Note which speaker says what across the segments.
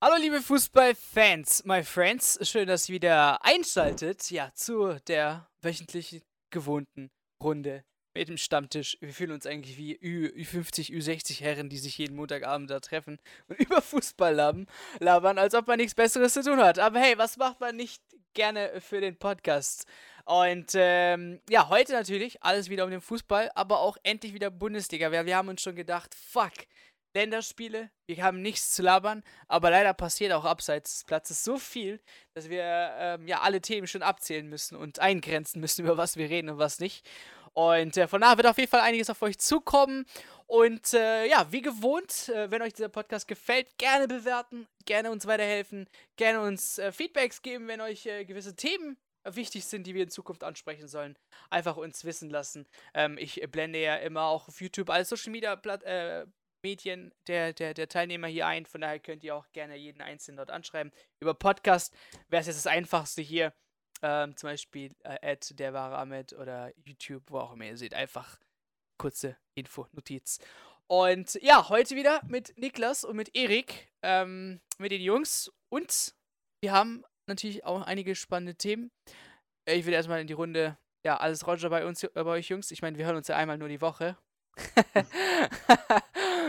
Speaker 1: Hallo liebe Fußballfans, my friends. Schön, dass ihr wieder einschaltet, ja, zu der wöchentlichen gewohnten Runde mit dem Stammtisch. Wir fühlen uns eigentlich wie Ü, Ü50, Ü60 Herren, die sich jeden Montagabend da treffen und über Fußball labern, labern, als ob man nichts Besseres zu tun hat. Aber hey, was macht man nicht gerne für den Podcast? Und ähm, ja, heute natürlich alles wieder um den Fußball, aber auch endlich wieder Bundesliga. Wir, wir haben uns schon gedacht, fuck, Länderspiele, wir haben nichts zu labern, aber leider passiert auch abseits des Platzes so viel, dass wir ähm, ja alle Themen schon abzählen müssen und eingrenzen müssen, über was wir reden und was nicht. Und äh, von daher wird auf jeden Fall einiges auf euch zukommen. Und äh, ja, wie gewohnt, äh, wenn euch dieser Podcast gefällt, gerne bewerten, gerne uns weiterhelfen, gerne uns äh, Feedbacks geben, wenn euch äh, gewisse Themen wichtig sind, die wir in Zukunft ansprechen sollen, einfach uns wissen lassen. Ähm, ich blende ja immer auch auf YouTube alle Social Media Platt, äh, Medien der, der, der Teilnehmer hier ein. Von daher könnt ihr auch gerne jeden Einzelnen dort anschreiben. Über Podcast wäre es jetzt das Einfachste hier. Ähm, zum Beispiel äh, der wahre Ahmed oder YouTube, wo auch immer ihr seht. Einfach kurze Info, Notiz. Und ja, heute wieder mit Niklas und mit Erik, ähm, mit den Jungs. Und wir haben natürlich auch einige spannende Themen. Ich will erstmal in die Runde, ja, alles Roger bei uns, bei euch Jungs. Ich meine, wir hören uns ja einmal nur die Woche.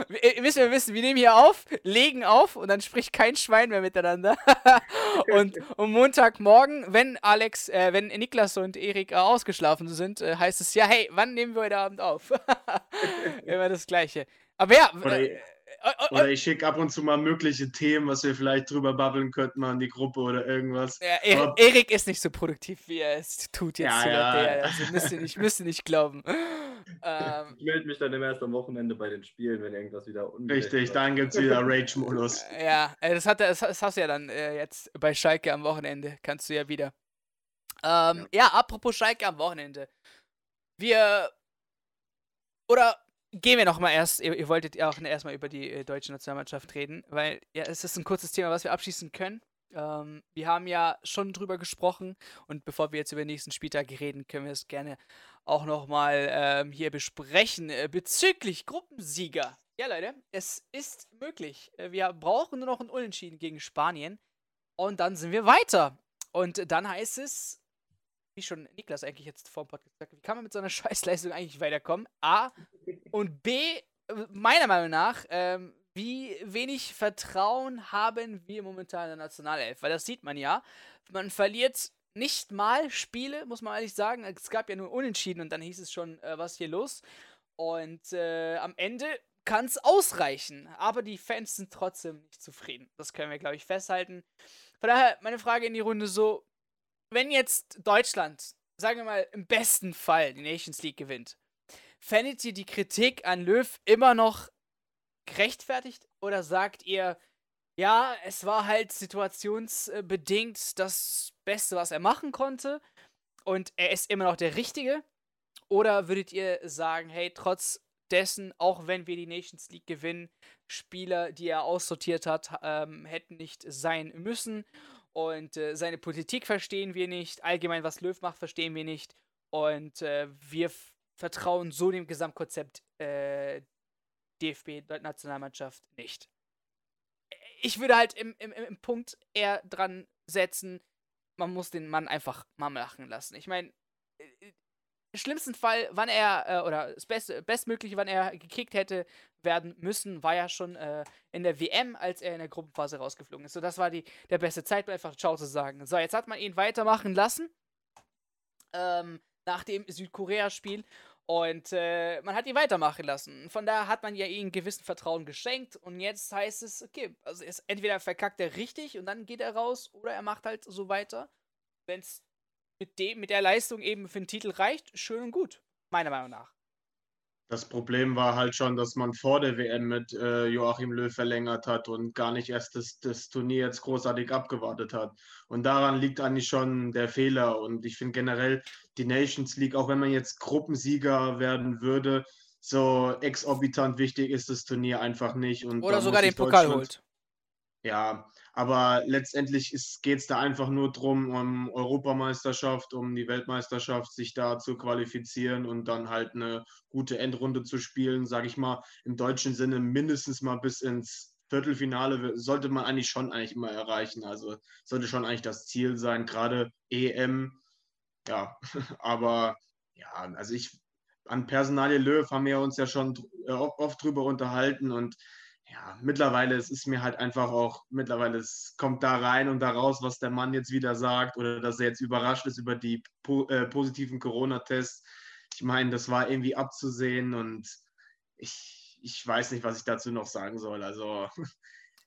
Speaker 1: Ihr müsst ja wissen, wir nehmen hier auf, legen auf und dann spricht kein Schwein mehr miteinander. und um Montagmorgen, wenn Alex, äh, wenn Niklas und Erik äh, ausgeschlafen sind, äh, heißt es ja, hey, wann nehmen wir heute Abend auf? Immer das Gleiche. Aber ja.
Speaker 2: Oder, äh, oder ich schicke ab und zu mal mögliche Themen, was wir vielleicht drüber babbeln könnten, mal in die Gruppe oder irgendwas.
Speaker 1: Ja, er Erik ist nicht so produktiv, wie er es tut jetzt. Ja, ja. Der. Also müsst ihr nicht, müsst ihr nicht glauben.
Speaker 3: Ähm, ich melde mich dann immer erst am Wochenende bei den Spielen, wenn irgendwas wieder
Speaker 2: Richtig, dann gibt es wieder Rage-Modus.
Speaker 1: ja, äh, das, hat, das, hast du ja dann äh, jetzt bei Schalke am Wochenende. Kannst du ja wieder. Ähm, ja. ja, apropos Schalke am Wochenende. Wir. Oder gehen wir noch mal erst. Ihr, ihr wolltet ja auch erstmal über die äh, deutsche Nationalmannschaft reden, weil ja, es ist ein kurzes Thema, was wir abschließen können. Ähm, wir haben ja schon drüber gesprochen und bevor wir jetzt über den nächsten Spieltag reden, können wir es gerne auch nochmal ähm, hier besprechen äh, bezüglich Gruppensieger. Ja, Leute, es ist möglich. Äh, wir brauchen nur noch einen Unentschieden gegen Spanien und dann sind wir weiter. Und dann heißt es, wie schon Niklas eigentlich jetzt vor dem Podcast gesagt wie kann man mit so einer Scheißleistung eigentlich weiterkommen? A und B, meiner Meinung nach, ähm, wie wenig Vertrauen haben wir momentan in der Nationalelf? Weil das sieht man ja. Man verliert nicht mal Spiele, muss man ehrlich sagen. Es gab ja nur Unentschieden und dann hieß es schon, äh, was hier los. Und äh, am Ende kann es ausreichen. Aber die Fans sind trotzdem nicht zufrieden. Das können wir, glaube ich, festhalten. Von daher meine Frage in die Runde so: Wenn jetzt Deutschland, sagen wir mal, im besten Fall die Nations League gewinnt, fändet ihr die Kritik an Löw immer noch gerechtfertigt oder sagt ihr, ja, es war halt situationsbedingt das Beste, was er machen konnte und er ist immer noch der Richtige? Oder würdet ihr sagen, hey, trotz dessen, auch wenn wir die Nations League gewinnen, Spieler, die er aussortiert hat, ähm, hätten nicht sein müssen und äh, seine Politik verstehen wir nicht, allgemein was Löw macht, verstehen wir nicht und äh, wir vertrauen so dem Gesamtkonzept äh, DFB-Nationalmannschaft nicht. Ich würde halt im, im, im Punkt eher dran setzen, man muss den Mann einfach mal machen lassen. Ich meine, im schlimmsten Fall, wann er, äh, oder das Best, Bestmögliche, wann er gekickt hätte werden müssen, war ja schon äh, in der WM, als er in der Gruppenphase rausgeflogen ist. So, das war die, der beste Zeitpunkt, einfach Ciao zu sagen. So, jetzt hat man ihn weitermachen lassen. Ähm, nach dem Südkorea-Spiel. Und äh, man hat ihn weitermachen lassen. Von daher hat man ja ihm gewissen Vertrauen geschenkt. Und jetzt heißt es, okay, also entweder verkackt er richtig und dann geht er raus, oder er macht halt so weiter. Wenn es mit, mit der Leistung eben für den Titel reicht, schön und gut. Meiner Meinung nach.
Speaker 2: Das Problem war halt schon, dass man vor der WM mit äh, Joachim Löw verlängert hat und gar nicht erst das, das Turnier jetzt großartig abgewartet hat. Und daran liegt eigentlich schon der Fehler. Und ich finde generell die Nations League, auch wenn man jetzt Gruppensieger werden würde, so exorbitant wichtig ist das Turnier einfach nicht. Und
Speaker 1: Oder sogar den Pokal holt.
Speaker 2: Ja, aber letztendlich geht es da einfach nur darum, um Europameisterschaft, um die Weltmeisterschaft, sich da zu qualifizieren und dann halt eine gute Endrunde zu spielen, sage ich mal, im deutschen Sinne mindestens mal bis ins Viertelfinale sollte man eigentlich schon eigentlich immer erreichen. Also sollte schon eigentlich das Ziel sein, gerade EM. Ja, aber ja, also ich an Personalie Löw haben wir uns ja schon äh, oft drüber unterhalten und ja, mittlerweile es ist mir halt einfach auch, mittlerweile es kommt da rein und da raus, was der Mann jetzt wieder sagt oder dass er jetzt überrascht ist über die po äh, positiven Corona-Tests. Ich meine, das war irgendwie abzusehen und ich, ich weiß nicht, was ich dazu noch sagen soll. Also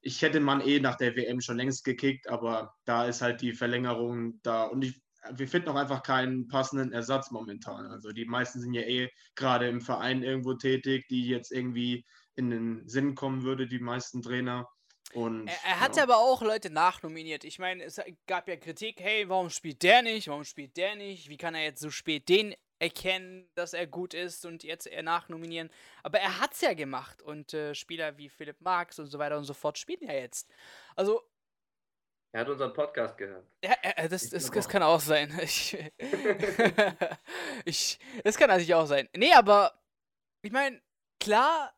Speaker 2: ich hätte man eh nach der WM schon längst gekickt, aber da ist halt die Verlängerung da und ich, wir finden auch einfach keinen passenden Ersatz momentan. Also die meisten sind ja eh gerade im Verein irgendwo tätig, die jetzt irgendwie in den Sinn kommen würde, die meisten Trainer. Und,
Speaker 1: er, er hat ja. aber auch Leute nachnominiert. Ich meine, es gab ja Kritik, hey, warum spielt der nicht? Warum spielt der nicht? Wie kann er jetzt so spät den erkennen, dass er gut ist und jetzt er nachnominieren? Aber er hat es ja gemacht und äh, Spieler wie Philipp Marx und so weiter und so fort spielen ja jetzt. Also.
Speaker 3: Er hat unseren Podcast gehört.
Speaker 1: Ja, das, das, das kann auch sein. Ich, ich, das kann natürlich auch sein. Nee, aber ich meine, klar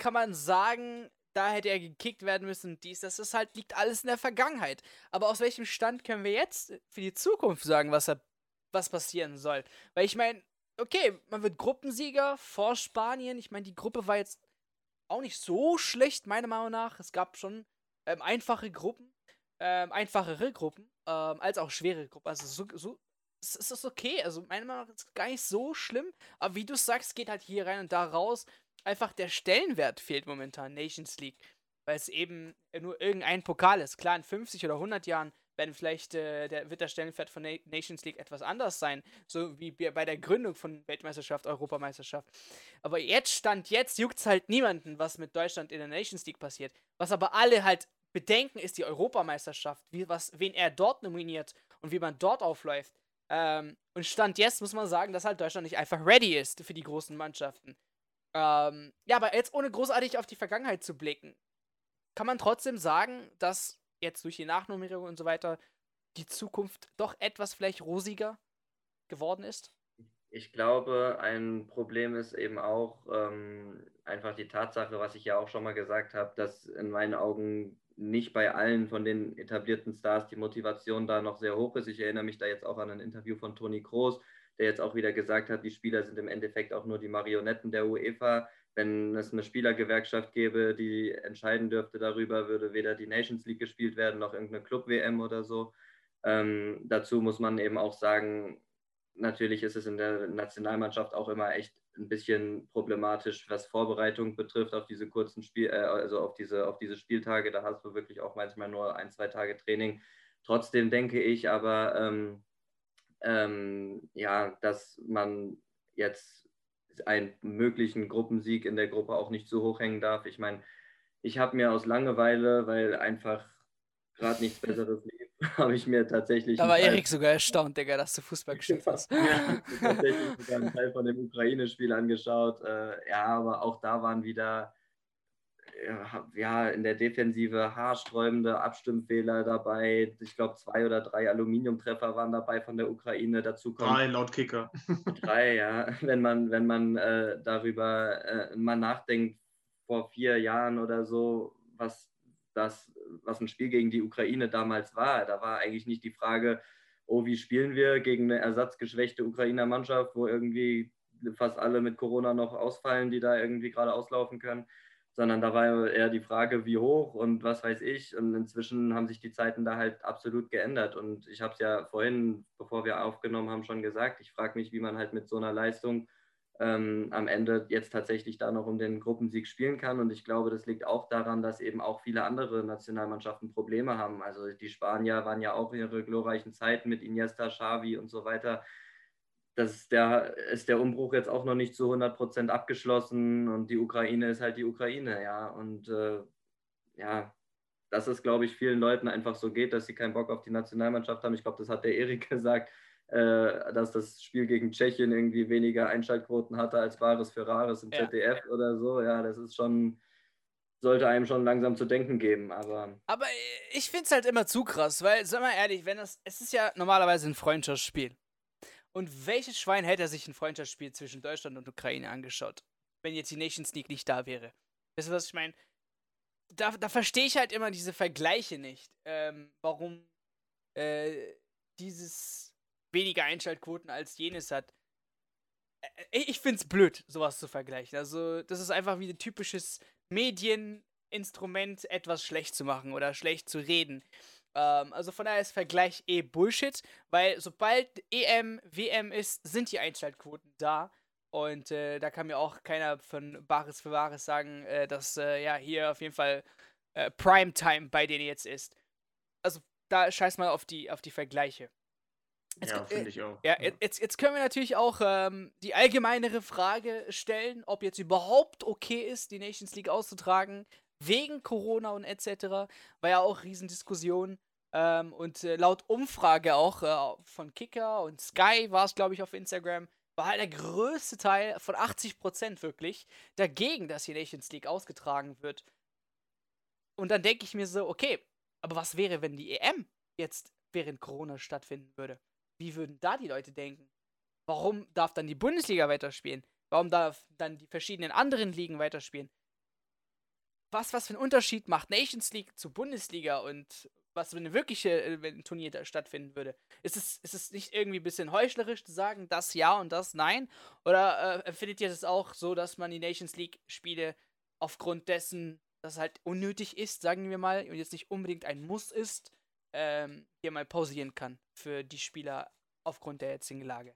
Speaker 1: kann man sagen, da hätte er gekickt werden müssen dies. Das ist halt, liegt alles in der Vergangenheit. Aber aus welchem Stand können wir jetzt für die Zukunft sagen, was, er, was passieren soll? Weil ich meine, okay, man wird Gruppensieger vor Spanien. Ich meine, die Gruppe war jetzt auch nicht so schlecht, meiner Meinung nach. Es gab schon ähm, einfache Gruppen, ähm, einfachere Gruppen, ähm, als auch schwere Gruppen. Also so, so es ist okay. Also meiner Meinung nach ist es gar nicht so schlimm. Aber wie du sagst, geht halt hier rein und da raus einfach der Stellenwert fehlt momentan Nations League, weil es eben nur irgendein Pokal ist. Klar, in 50 oder 100 Jahren werden vielleicht äh, der, wird der Stellenwert von Na Nations League etwas anders sein, so wie bei der Gründung von Weltmeisterschaft, Europameisterschaft. Aber jetzt stand jetzt juckt es halt niemanden, was mit Deutschland in der Nations League passiert. Was aber alle halt bedenken, ist die Europameisterschaft, wie was wen er dort nominiert und wie man dort aufläuft. Ähm, und stand jetzt muss man sagen, dass halt Deutschland nicht einfach ready ist für die großen Mannschaften. Ähm, ja, aber jetzt ohne großartig auf die Vergangenheit zu blicken, kann man trotzdem sagen, dass jetzt durch die Nachnummerierung und so weiter die Zukunft doch etwas vielleicht rosiger geworden ist?
Speaker 3: Ich glaube, ein Problem ist eben auch ähm, einfach die Tatsache, was ich ja auch schon mal gesagt habe, dass in meinen Augen nicht bei allen von den etablierten Stars die Motivation da noch sehr hoch ist. Ich erinnere mich da jetzt auch an ein Interview von Toni Kroos, der jetzt auch wieder gesagt hat, die Spieler sind im Endeffekt auch nur die Marionetten der UEFA. Wenn es eine Spielergewerkschaft gäbe, die entscheiden dürfte darüber, würde weder die Nations League gespielt werden noch irgendeine Club-WM oder so. Ähm, dazu muss man eben auch sagen, natürlich ist es in der Nationalmannschaft auch immer echt ein bisschen problematisch, was Vorbereitung betrifft auf diese kurzen Spiel, äh, also auf diese, auf diese Spieltage. Da hast du wirklich auch manchmal nur ein, zwei Tage Training. Trotzdem denke ich aber, ähm, ähm, ja, dass man jetzt einen möglichen Gruppensieg in der Gruppe auch nicht so hoch hängen darf. Ich meine, ich habe mir aus Langeweile, weil einfach gerade nichts Besseres lief, habe ich mir tatsächlich.
Speaker 1: Da war Erik sogar erstaunt, Digga, dass du Fußball gespielt hast.
Speaker 3: ja, tatsächlich sogar einen Teil von dem Ukraine-Spiel angeschaut. Äh, ja, aber auch da waren wieder ja, in der Defensive haarsträubende Abstimmfehler dabei. Ich glaube, zwei oder drei Aluminiumtreffer waren dabei von der Ukraine. Dazu
Speaker 2: kommt drei laut Kicker.
Speaker 3: drei, ja. Wenn man, wenn man äh, darüber äh, mal nachdenkt, vor vier Jahren oder so, was das, was ein Spiel gegen die Ukraine damals war. Da war eigentlich nicht die Frage, oh, wie spielen wir gegen eine ersatzgeschwächte Ukrainer Mannschaft, wo irgendwie fast alle mit Corona noch ausfallen, die da irgendwie gerade auslaufen können sondern da war eher die Frage, wie hoch und was weiß ich. Und inzwischen haben sich die Zeiten da halt absolut geändert. Und ich habe es ja vorhin, bevor wir aufgenommen haben, schon gesagt. Ich frage mich, wie man halt mit so einer Leistung ähm, am Ende jetzt tatsächlich da noch um den Gruppensieg spielen kann. Und ich glaube, das liegt auch daran, dass eben auch viele andere Nationalmannschaften Probleme haben. Also die Spanier waren ja auch ihre glorreichen Zeiten mit Iniesta, Xavi und so weiter das ist der, ist der Umbruch jetzt auch noch nicht zu 100 Prozent abgeschlossen und die Ukraine ist halt die Ukraine, ja. Und äh, ja, dass es, glaube ich, vielen Leuten einfach so geht, dass sie keinen Bock auf die Nationalmannschaft haben. Ich glaube, das hat der Erik gesagt, äh, dass das Spiel gegen Tschechien irgendwie weniger Einschaltquoten hatte als Bares für Rares im ja. ZDF oder so. Ja, das ist schon, sollte einem schon langsam zu denken geben. Aber,
Speaker 1: aber ich finde es halt immer zu krass, weil, sag mal ehrlich, wenn das, es ist ja normalerweise ein Freundschaftsspiel. Und welches Schwein hätte sich ein Freundschaftsspiel zwischen Deutschland und Ukraine angeschaut, wenn jetzt die Nations League nicht da wäre? Weißt du, was ich meine? da, da verstehe ich halt immer diese Vergleiche nicht. Ähm, warum äh, dieses weniger Einschaltquoten als jenes hat. Äh, ich finde es blöd, sowas zu vergleichen. Also, das ist einfach wie ein typisches Medieninstrument, etwas schlecht zu machen oder schlecht zu reden. Ähm, also von daher ist Vergleich eh Bullshit, weil sobald EM, WM ist, sind die Einschaltquoten da. Und äh, da kann mir auch keiner von Bares für Wahres sagen, äh, dass äh, ja hier auf jeden Fall äh, Primetime bei denen jetzt ist. Also da scheiß mal auf die, auf die Vergleiche.
Speaker 2: Jetzt, ja, finde ich auch.
Speaker 1: Ja, ja, Jetzt, jetzt können wir natürlich auch ähm, die allgemeinere Frage stellen, ob jetzt überhaupt okay ist, die Nations League auszutragen, wegen Corona und etc. War ja auch Riesendiskussion. Ähm, und äh, laut Umfrage auch äh, von Kicker und Sky war es, glaube ich, auf Instagram, war halt der größte Teil von 80% wirklich dagegen, dass die Nations League ausgetragen wird. Und dann denke ich mir so, okay, aber was wäre, wenn die EM jetzt während Corona stattfinden würde? Wie würden da die Leute denken? Warum darf dann die Bundesliga weiterspielen? Warum darf dann die verschiedenen anderen Ligen weiterspielen? Was, was für einen Unterschied macht Nations League zu Bundesliga und was, wenn eine wirkliche äh, wenn ein Turnier da stattfinden würde? Ist es, ist es nicht irgendwie ein bisschen heuchlerisch zu sagen, das ja und das nein? Oder äh, findet ihr das auch so, dass man die Nations League-Spiele aufgrund dessen, dass es halt unnötig ist, sagen wir mal, und jetzt nicht unbedingt ein Muss ist, ähm, hier mal pausieren kann für die Spieler aufgrund der jetzigen Lage?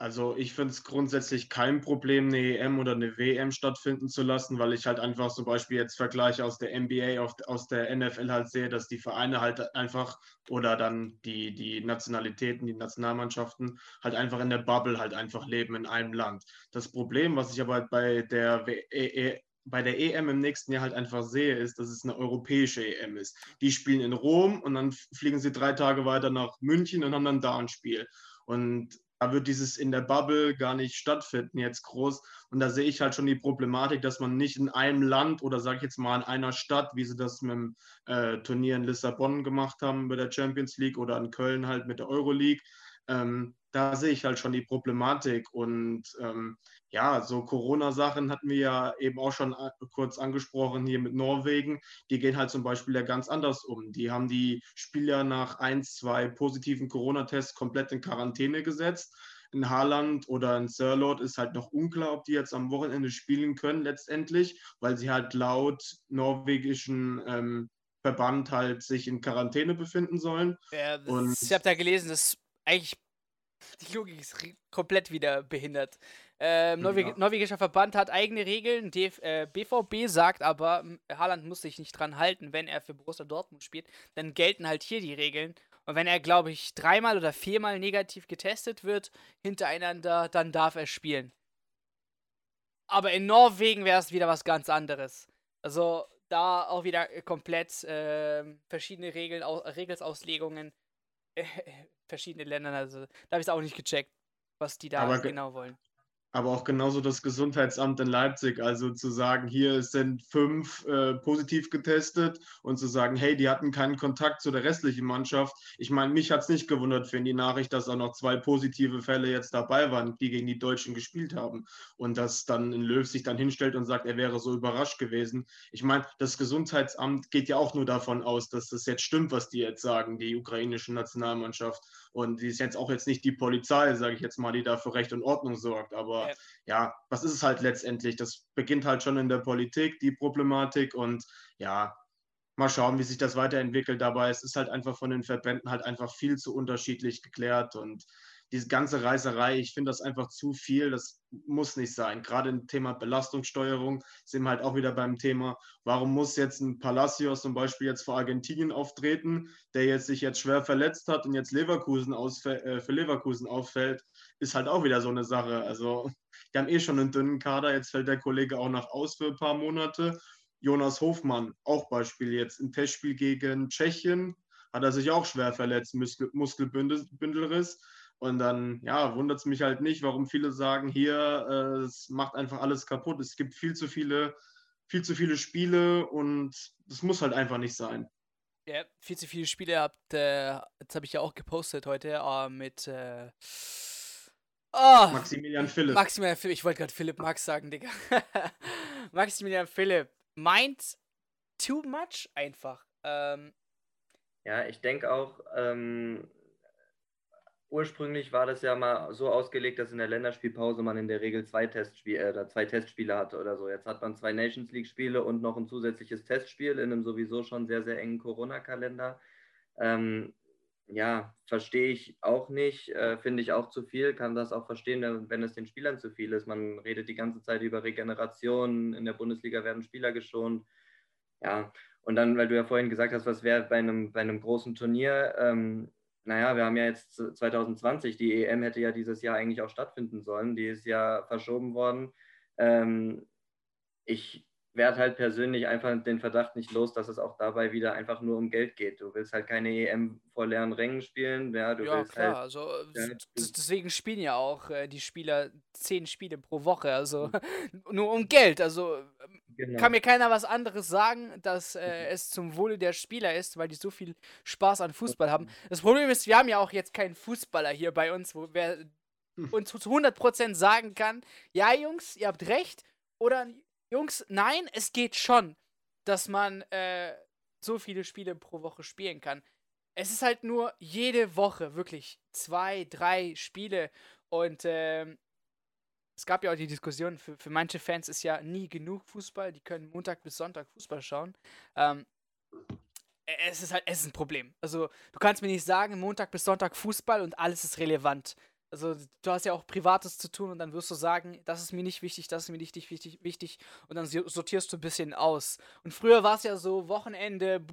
Speaker 2: Also ich finde es grundsätzlich kein Problem, eine EM oder eine WM stattfinden zu lassen, weil ich halt einfach zum Beispiel jetzt Vergleiche aus der NBA, aus der NFL halt sehe, dass die Vereine halt einfach oder dann die, die Nationalitäten, die Nationalmannschaften halt einfach in der Bubble halt einfach leben in einem Land. Das Problem, was ich aber bei der e bei der EM im nächsten Jahr halt einfach sehe, ist, dass es eine europäische EM ist. Die spielen in Rom und dann fliegen sie drei Tage weiter nach München und haben dann da ein Spiel. Und da wird dieses in der Bubble gar nicht stattfinden jetzt groß. Und da sehe ich halt schon die Problematik, dass man nicht in einem Land oder sage ich jetzt mal in einer Stadt, wie sie das mit dem äh, Turnier in Lissabon gemacht haben bei der Champions League oder in Köln halt mit der Euroleague, ähm, da sehe ich halt schon die Problematik. Und ähm, ja, so Corona-Sachen hatten wir ja eben auch schon äh, kurz angesprochen hier mit Norwegen. Die gehen halt zum Beispiel ja ganz anders um. Die haben die Spieler nach ein, zwei positiven Corona-Tests komplett in Quarantäne gesetzt. In Haaland oder in Sirlot ist halt noch unklar, ob die jetzt am Wochenende spielen können letztendlich, weil sie halt laut norwegischen ähm, Verband halt sich in Quarantäne befinden sollen.
Speaker 1: Ja, ich habe da gelesen, dass eigentlich die Logik ist komplett wieder behindert. Ähm, Norweg ja. Norwegischer Verband hat eigene Regeln. DF äh, BVB sagt aber, Haaland muss sich nicht dran halten, wenn er für Borussia Dortmund spielt. Dann gelten halt hier die Regeln. Und wenn er, glaube ich, dreimal oder viermal negativ getestet wird hintereinander, dann darf er spielen. Aber in Norwegen wäre es wieder was ganz anderes. Also da auch wieder komplett äh, verschiedene Regeln, Regelsauslegungen äh, verschiedene Ländern. Also da habe ich es auch nicht gecheckt, was die da aber genau wollen
Speaker 2: aber auch genauso das Gesundheitsamt in Leipzig. Also zu sagen, hier sind fünf äh, positiv getestet und zu sagen, hey, die hatten keinen Kontakt zu der restlichen Mannschaft. Ich meine, mich hat es nicht gewundert für die Nachricht, dass auch noch zwei positive Fälle jetzt dabei waren, die gegen die Deutschen gespielt haben. Und dass dann ein Löw sich dann hinstellt und sagt, er wäre so überrascht gewesen. Ich meine, das Gesundheitsamt geht ja auch nur davon aus, dass das jetzt stimmt, was die jetzt sagen, die ukrainische Nationalmannschaft. Und die ist jetzt auch jetzt nicht die Polizei, sage ich jetzt mal, die da für Recht und Ordnung sorgt. Aber ja. ja, was ist es halt letztendlich? Das beginnt halt schon in der Politik, die Problematik. Und ja, mal schauen, wie sich das weiterentwickelt. Dabei es ist halt einfach von den Verbänden halt einfach viel zu unterschiedlich geklärt. Und diese ganze Reiserei, ich finde das einfach zu viel. Das muss nicht sein. Gerade im Thema Belastungssteuerung sind wir halt auch wieder beim Thema, warum muss jetzt ein Palacios zum Beispiel jetzt vor Argentinien auftreten, der jetzt sich jetzt schwer verletzt hat und jetzt Leverkusen äh, für Leverkusen auffällt, ist halt auch wieder so eine Sache. Also, die haben eh schon einen dünnen Kader, jetzt fällt der Kollege auch noch aus für ein paar Monate. Jonas Hofmann, auch Beispiel jetzt im Testspiel gegen Tschechien, hat er sich auch schwer verletzt, Muskel Muskelbündelriss. Und dann, ja, wundert es mich halt nicht, warum viele sagen, hier, äh, es macht einfach alles kaputt. Es gibt viel zu viele, viel zu viele Spiele und das muss halt einfach nicht sein.
Speaker 1: Ja, viel zu viele Spiele habt, äh, jetzt habe ich ja auch gepostet heute äh, mit äh,
Speaker 2: oh, Maximilian Philipp.
Speaker 1: Maximilian Philipp, ich wollte gerade Philipp Max sagen, Digga. Maximilian Philipp meint, too much einfach. Ähm,
Speaker 3: ja, ich denke auch, ähm, ursprünglich war das ja mal so ausgelegt, dass in der Länderspielpause man in der Regel zwei, Testspiel äh, zwei Testspiele hatte oder so. Jetzt hat man zwei Nations League-Spiele und noch ein zusätzliches Testspiel in einem sowieso schon sehr, sehr engen Corona-Kalender. Ähm, ja, verstehe ich auch nicht, äh, finde ich auch zu viel, kann das auch verstehen, wenn es den Spielern zu viel ist. Man redet die ganze Zeit über Regeneration, in der Bundesliga werden Spieler geschont. Ja, und dann, weil du ja vorhin gesagt hast, was wäre bei einem, bei einem großen Turnier, ähm, naja, wir haben ja jetzt 2020, die EM hätte ja dieses Jahr eigentlich auch stattfinden sollen, die ist ja verschoben worden. Ähm, ich werde halt persönlich einfach den Verdacht nicht los, dass es auch dabei wieder einfach nur um Geld geht. Du willst halt keine EM vor leeren Rängen spielen. Ja, du
Speaker 1: ja
Speaker 3: willst
Speaker 1: klar.
Speaker 3: halt,
Speaker 1: Also,
Speaker 3: ja,
Speaker 1: deswegen spielen ja auch äh, die Spieler zehn Spiele pro Woche. Also, nur um Geld. Also,
Speaker 3: genau.
Speaker 1: kann mir keiner was anderes sagen, dass äh, es zum Wohle der Spieler ist, weil die so viel Spaß an Fußball haben. Das Problem ist, wir haben ja auch jetzt keinen Fußballer hier bei uns, wo wer uns zu 100% sagen kann, ja Jungs, ihr habt recht, oder Jungs, nein, es geht schon, dass man äh, so viele Spiele pro Woche spielen kann. Es ist halt nur jede Woche wirklich zwei, drei Spiele und ähm, es gab ja auch die Diskussion, für, für manche Fans ist ja nie genug Fußball, die können Montag bis Sonntag Fußball schauen. Ähm, es ist halt, es ist ein Problem. Also, du kannst mir nicht sagen, Montag bis Sonntag Fußball und alles ist relevant. Also, du hast ja auch Privates zu tun und dann wirst du sagen, das ist mir nicht wichtig, das ist mir nicht wichtig, wichtig und dann sortierst du ein bisschen aus. Und früher war es ja so Wochenende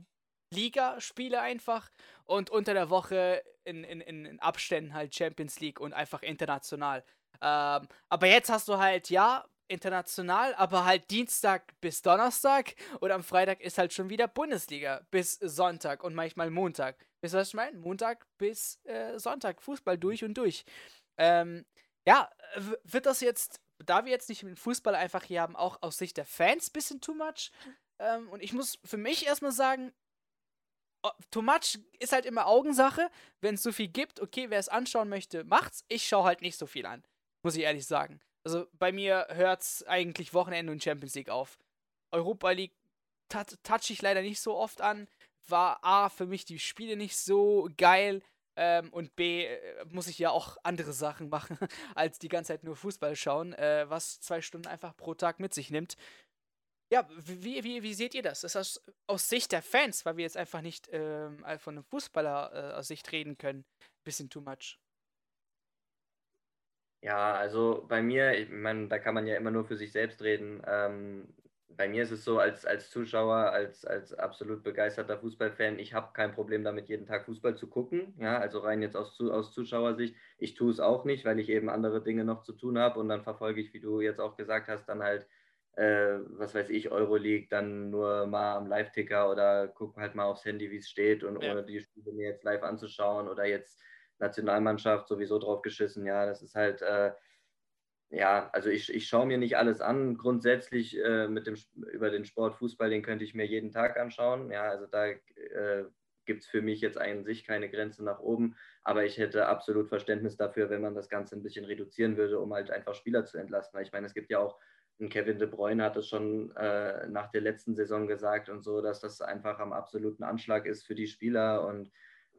Speaker 1: Liga-Spiele einfach und unter der Woche in, in, in Abständen halt Champions League und einfach international. Ähm, aber jetzt hast du halt, ja, international, aber halt Dienstag bis Donnerstag und am Freitag ist halt schon wieder Bundesliga bis Sonntag und manchmal Montag. Wisst ihr, was ich meine? Montag bis äh, Sonntag, Fußball durch und durch. Ähm, ja, wird das jetzt, da wir jetzt nicht den Fußball einfach hier haben, auch aus Sicht der Fans ein bisschen too much? Ähm, und ich muss für mich erstmal sagen, too much ist halt immer Augensache. Wenn es so viel gibt, okay, wer es anschauen möchte, macht's. Ich schaue halt nicht so viel an, muss ich ehrlich sagen. Also bei mir hört es eigentlich Wochenende und Champions League auf. Europa League touch ich leider nicht so oft an. War A, für mich die Spiele nicht so geil. Ähm, und B, äh, muss ich ja auch andere Sachen machen, als die ganze Zeit nur Fußball schauen, äh, was zwei Stunden einfach pro Tag mit sich nimmt. Ja, wie, wie, wie seht ihr das? Ist das aus Sicht der Fans, weil wir jetzt einfach nicht ähm, von einem Fußballer äh, aus Sicht reden können, bisschen too much?
Speaker 3: Ja, also bei mir, ich meine, da kann man ja immer nur für sich selbst reden. Ähm, bei mir ist es so, als, als Zuschauer, als, als absolut begeisterter Fußballfan, ich habe kein Problem damit, jeden Tag Fußball zu gucken. Ja, also rein jetzt aus, aus Zuschauersicht. Ich tue es auch nicht, weil ich eben andere Dinge noch zu tun habe und dann verfolge ich, wie du jetzt auch gesagt hast, dann halt, äh, was weiß ich, Euroleague, dann nur mal am Live-Ticker oder gucke halt mal aufs Handy, wie es steht und ja. ohne die Spiele mir jetzt live anzuschauen oder jetzt Nationalmannschaft sowieso drauf geschissen. Ja, das ist halt, äh, ja, also ich, ich schaue mir nicht alles an. Grundsätzlich äh, mit dem, über den Sport Fußball, den könnte ich mir jeden Tag anschauen. Ja, also da äh, gibt es für mich jetzt an sich keine Grenze nach oben. Aber ich hätte absolut Verständnis dafür, wenn man das Ganze ein bisschen reduzieren würde, um halt einfach Spieler zu entlasten. Weil ich meine, es gibt ja auch Kevin De Bruyne hat es schon äh, nach der letzten Saison gesagt und so, dass das einfach am absoluten Anschlag ist für die Spieler und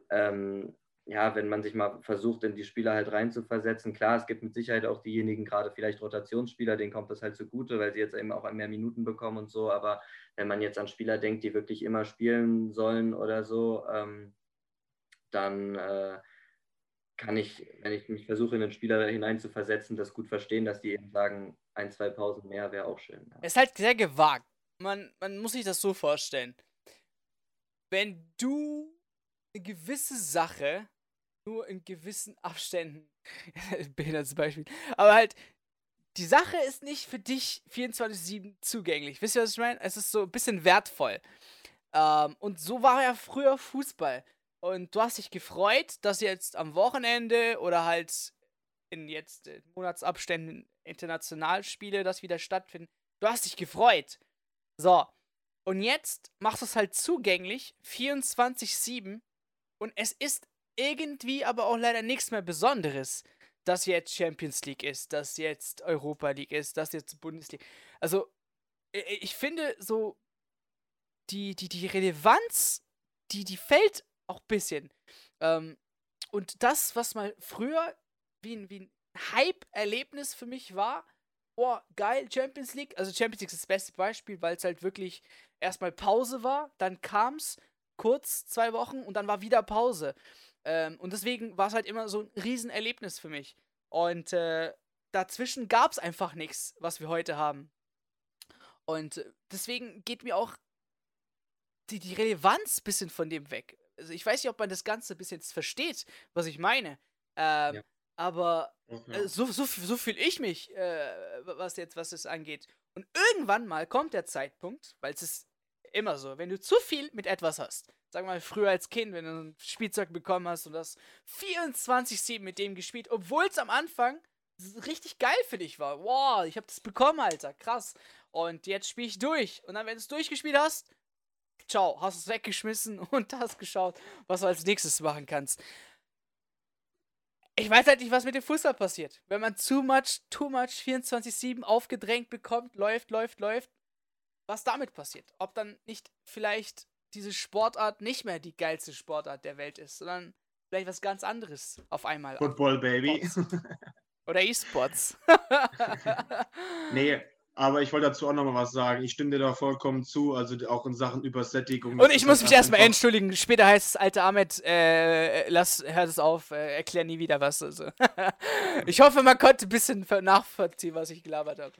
Speaker 3: ähm, ja, wenn man sich mal versucht, in die Spieler halt reinzuversetzen, klar, es gibt mit Sicherheit auch diejenigen, gerade vielleicht Rotationsspieler, denen kommt das halt zugute, weil sie jetzt eben auch mehr Minuten bekommen und so. Aber wenn man jetzt an Spieler denkt, die wirklich immer spielen sollen oder so, ähm, dann äh, kann ich, wenn ich mich versuche, in den Spieler hineinzuversetzen, das gut verstehen, dass die eben sagen, ein, zwei Pausen mehr wäre auch schön.
Speaker 1: Ja. Es ist halt sehr gewagt. Man, man muss sich das so vorstellen. Wenn du eine gewisse Sache nur in gewissen Abständen. Behindertes Beispiel. Aber halt, die Sache ist nicht für dich 24-7 zugänglich. Wisst ihr, was ich meine? Es ist so ein bisschen wertvoll. Ähm, und so war ja früher Fußball. Und du hast dich gefreut, dass jetzt am Wochenende oder halt in jetzt in Monatsabständen Internationalspiele, das wieder stattfinden. Du hast dich gefreut. So. Und jetzt machst du es halt zugänglich, 24-7. Und es ist irgendwie aber auch leider nichts mehr Besonderes, dass jetzt Champions League ist, dass jetzt Europa League ist, dass jetzt Bundesliga. Also, ich finde so, die, die, die Relevanz, die, die fällt auch ein bisschen. Ähm, und das, was mal früher wie ein, wie ein Hype-Erlebnis für mich war, oh, geil, Champions League. Also Champions League ist das beste Beispiel, weil es halt wirklich erstmal Pause war, dann kam es kurz zwei Wochen und dann war wieder Pause. Ähm, und deswegen war es halt immer so ein Riesenerlebnis für mich. Und äh, dazwischen gab es einfach nichts, was wir heute haben. Und deswegen geht mir auch die, die Relevanz ein bisschen von dem weg. Also ich weiß nicht, ob man das Ganze ein bisschen versteht, was ich meine. Ähm, ja. Aber äh, so, so, so fühle ich mich, äh, was jetzt, was es angeht. Und irgendwann mal kommt der Zeitpunkt, weil es ist immer so, wenn du zu viel mit etwas hast. Sag mal, früher als Kind, wenn du ein Spielzeug bekommen hast und das 24-7 mit dem gespielt, obwohl es am Anfang richtig geil für dich war. Wow, ich habe das bekommen, Alter, krass. Und jetzt spiele ich durch. Und dann, wenn du es durchgespielt hast, ciao, hast es weggeschmissen und hast geschaut, was du als nächstes machen kannst. Ich weiß halt nicht, was mit dem Fußball passiert. Wenn man too much, too much 24-7 aufgedrängt bekommt, läuft, läuft, läuft, was damit passiert. Ob dann nicht vielleicht diese Sportart nicht mehr die geilste Sportart der Welt ist, sondern vielleicht was ganz anderes auf einmal.
Speaker 2: Football, Baby.
Speaker 1: Oder E-Sports.
Speaker 2: nee, aber ich wollte dazu auch nochmal was sagen. Ich stimme dir da vollkommen zu, also auch in Sachen Übersättigung.
Speaker 1: Und ich muss mich erstmal entschuldigen. Später heißt es, alter Ahmed, äh, lass, hör es auf, äh, erklär nie wieder was. Also. ich hoffe, man konnte ein bisschen nachvollziehen, was ich gelabert habe.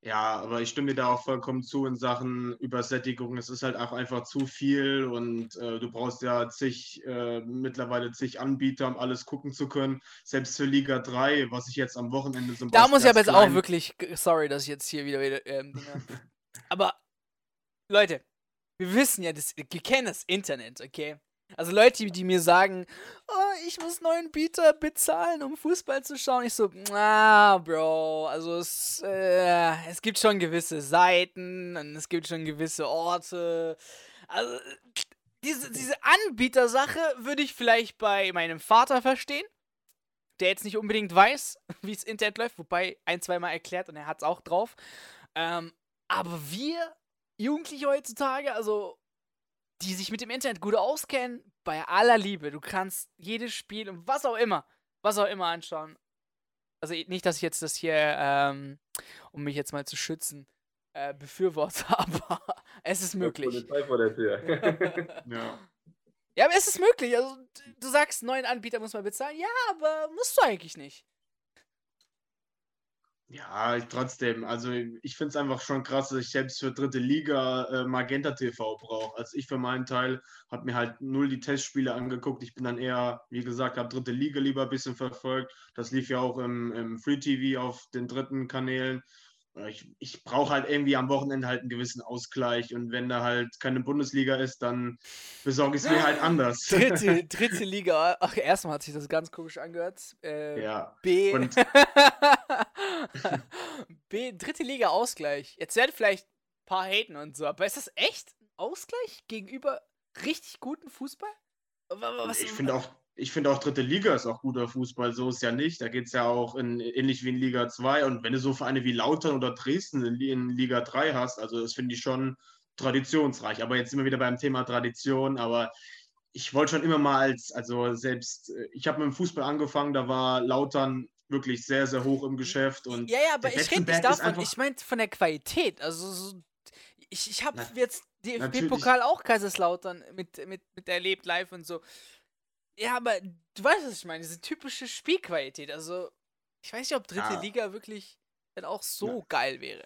Speaker 2: Ja, aber ich stimme dir da auch vollkommen zu in Sachen Übersättigung. Es ist halt auch einfach zu viel und äh, du brauchst ja zig, äh, mittlerweile zig Anbieter, um alles gucken zu können. Selbst für Liga 3, was ich jetzt am Wochenende
Speaker 1: so Da muss ich aber jetzt auch wirklich, sorry, dass ich jetzt hier wieder, wieder ähm, aber Leute, wir wissen ja, das, wir kennen das Internet, okay? Also Leute, die mir sagen, oh, ich muss neuen Bieter bezahlen, um Fußball zu schauen. Ich so, ah, Bro, also es, äh, es gibt schon gewisse Seiten und es gibt schon gewisse Orte. Also diese, diese Anbietersache würde ich vielleicht bei meinem Vater verstehen, der jetzt nicht unbedingt weiß, wie es Internet läuft, wobei ein, zweimal erklärt und er hat es auch drauf. Ähm, aber wir Jugendliche heutzutage, also die sich mit dem Internet gut auskennen, bei aller Liebe, du kannst jedes Spiel und was auch immer, was auch immer anschauen. Also nicht, dass ich jetzt das hier, ähm, um mich jetzt mal zu schützen, äh, befürworte, aber es ist möglich. Polizei vor der Tür. ja. Ja, aber es ist möglich. Also, du sagst, neuen Anbieter muss man bezahlen. Ja, aber musst du eigentlich nicht.
Speaker 2: Ja, trotzdem. Also ich finde es einfach schon krass, dass ich selbst für dritte Liga äh, Magenta TV brauche. Also ich für meinen Teil habe mir halt null die Testspiele angeguckt. Ich bin dann eher, wie gesagt, habe dritte Liga lieber ein bisschen verfolgt. Das lief ja auch im, im Free TV auf den dritten Kanälen ich, ich brauche halt irgendwie am Wochenende halt einen gewissen Ausgleich und wenn da halt keine Bundesliga ist, dann besorge ich es mir halt anders.
Speaker 1: Dritte, dritte Liga, ach, erstmal hat sich das ganz komisch angehört. Äh, ja. B. B, dritte Liga Ausgleich. Jetzt werden vielleicht ein paar haten und so, aber ist das echt ein Ausgleich gegenüber richtig guten Fußball?
Speaker 2: Was, ich finde auch, ich finde auch dritte Liga ist auch guter Fußball, so ist ja nicht. Da geht es ja auch in, ähnlich wie in Liga 2. Und wenn du so Vereine wie Lautern oder Dresden in, in Liga 3 hast, also das finde ich schon traditionsreich. Aber jetzt sind wir wieder beim Thema Tradition. Aber ich wollte schon immer mal als, also selbst, ich habe mit dem Fußball angefangen, da war Lautern wirklich sehr, sehr hoch im Geschäft. Und
Speaker 1: ja, ja, aber ich rede nicht davon, ich meine von der Qualität. Also so, ich, ich habe jetzt DFB-Pokal auch Kaiserslautern mit, mit, mit erlebt live und so. Ja, aber du weißt, was ich meine, diese typische Spielqualität. Also, ich weiß nicht, ob dritte ja. Liga wirklich dann auch so ja. geil wäre.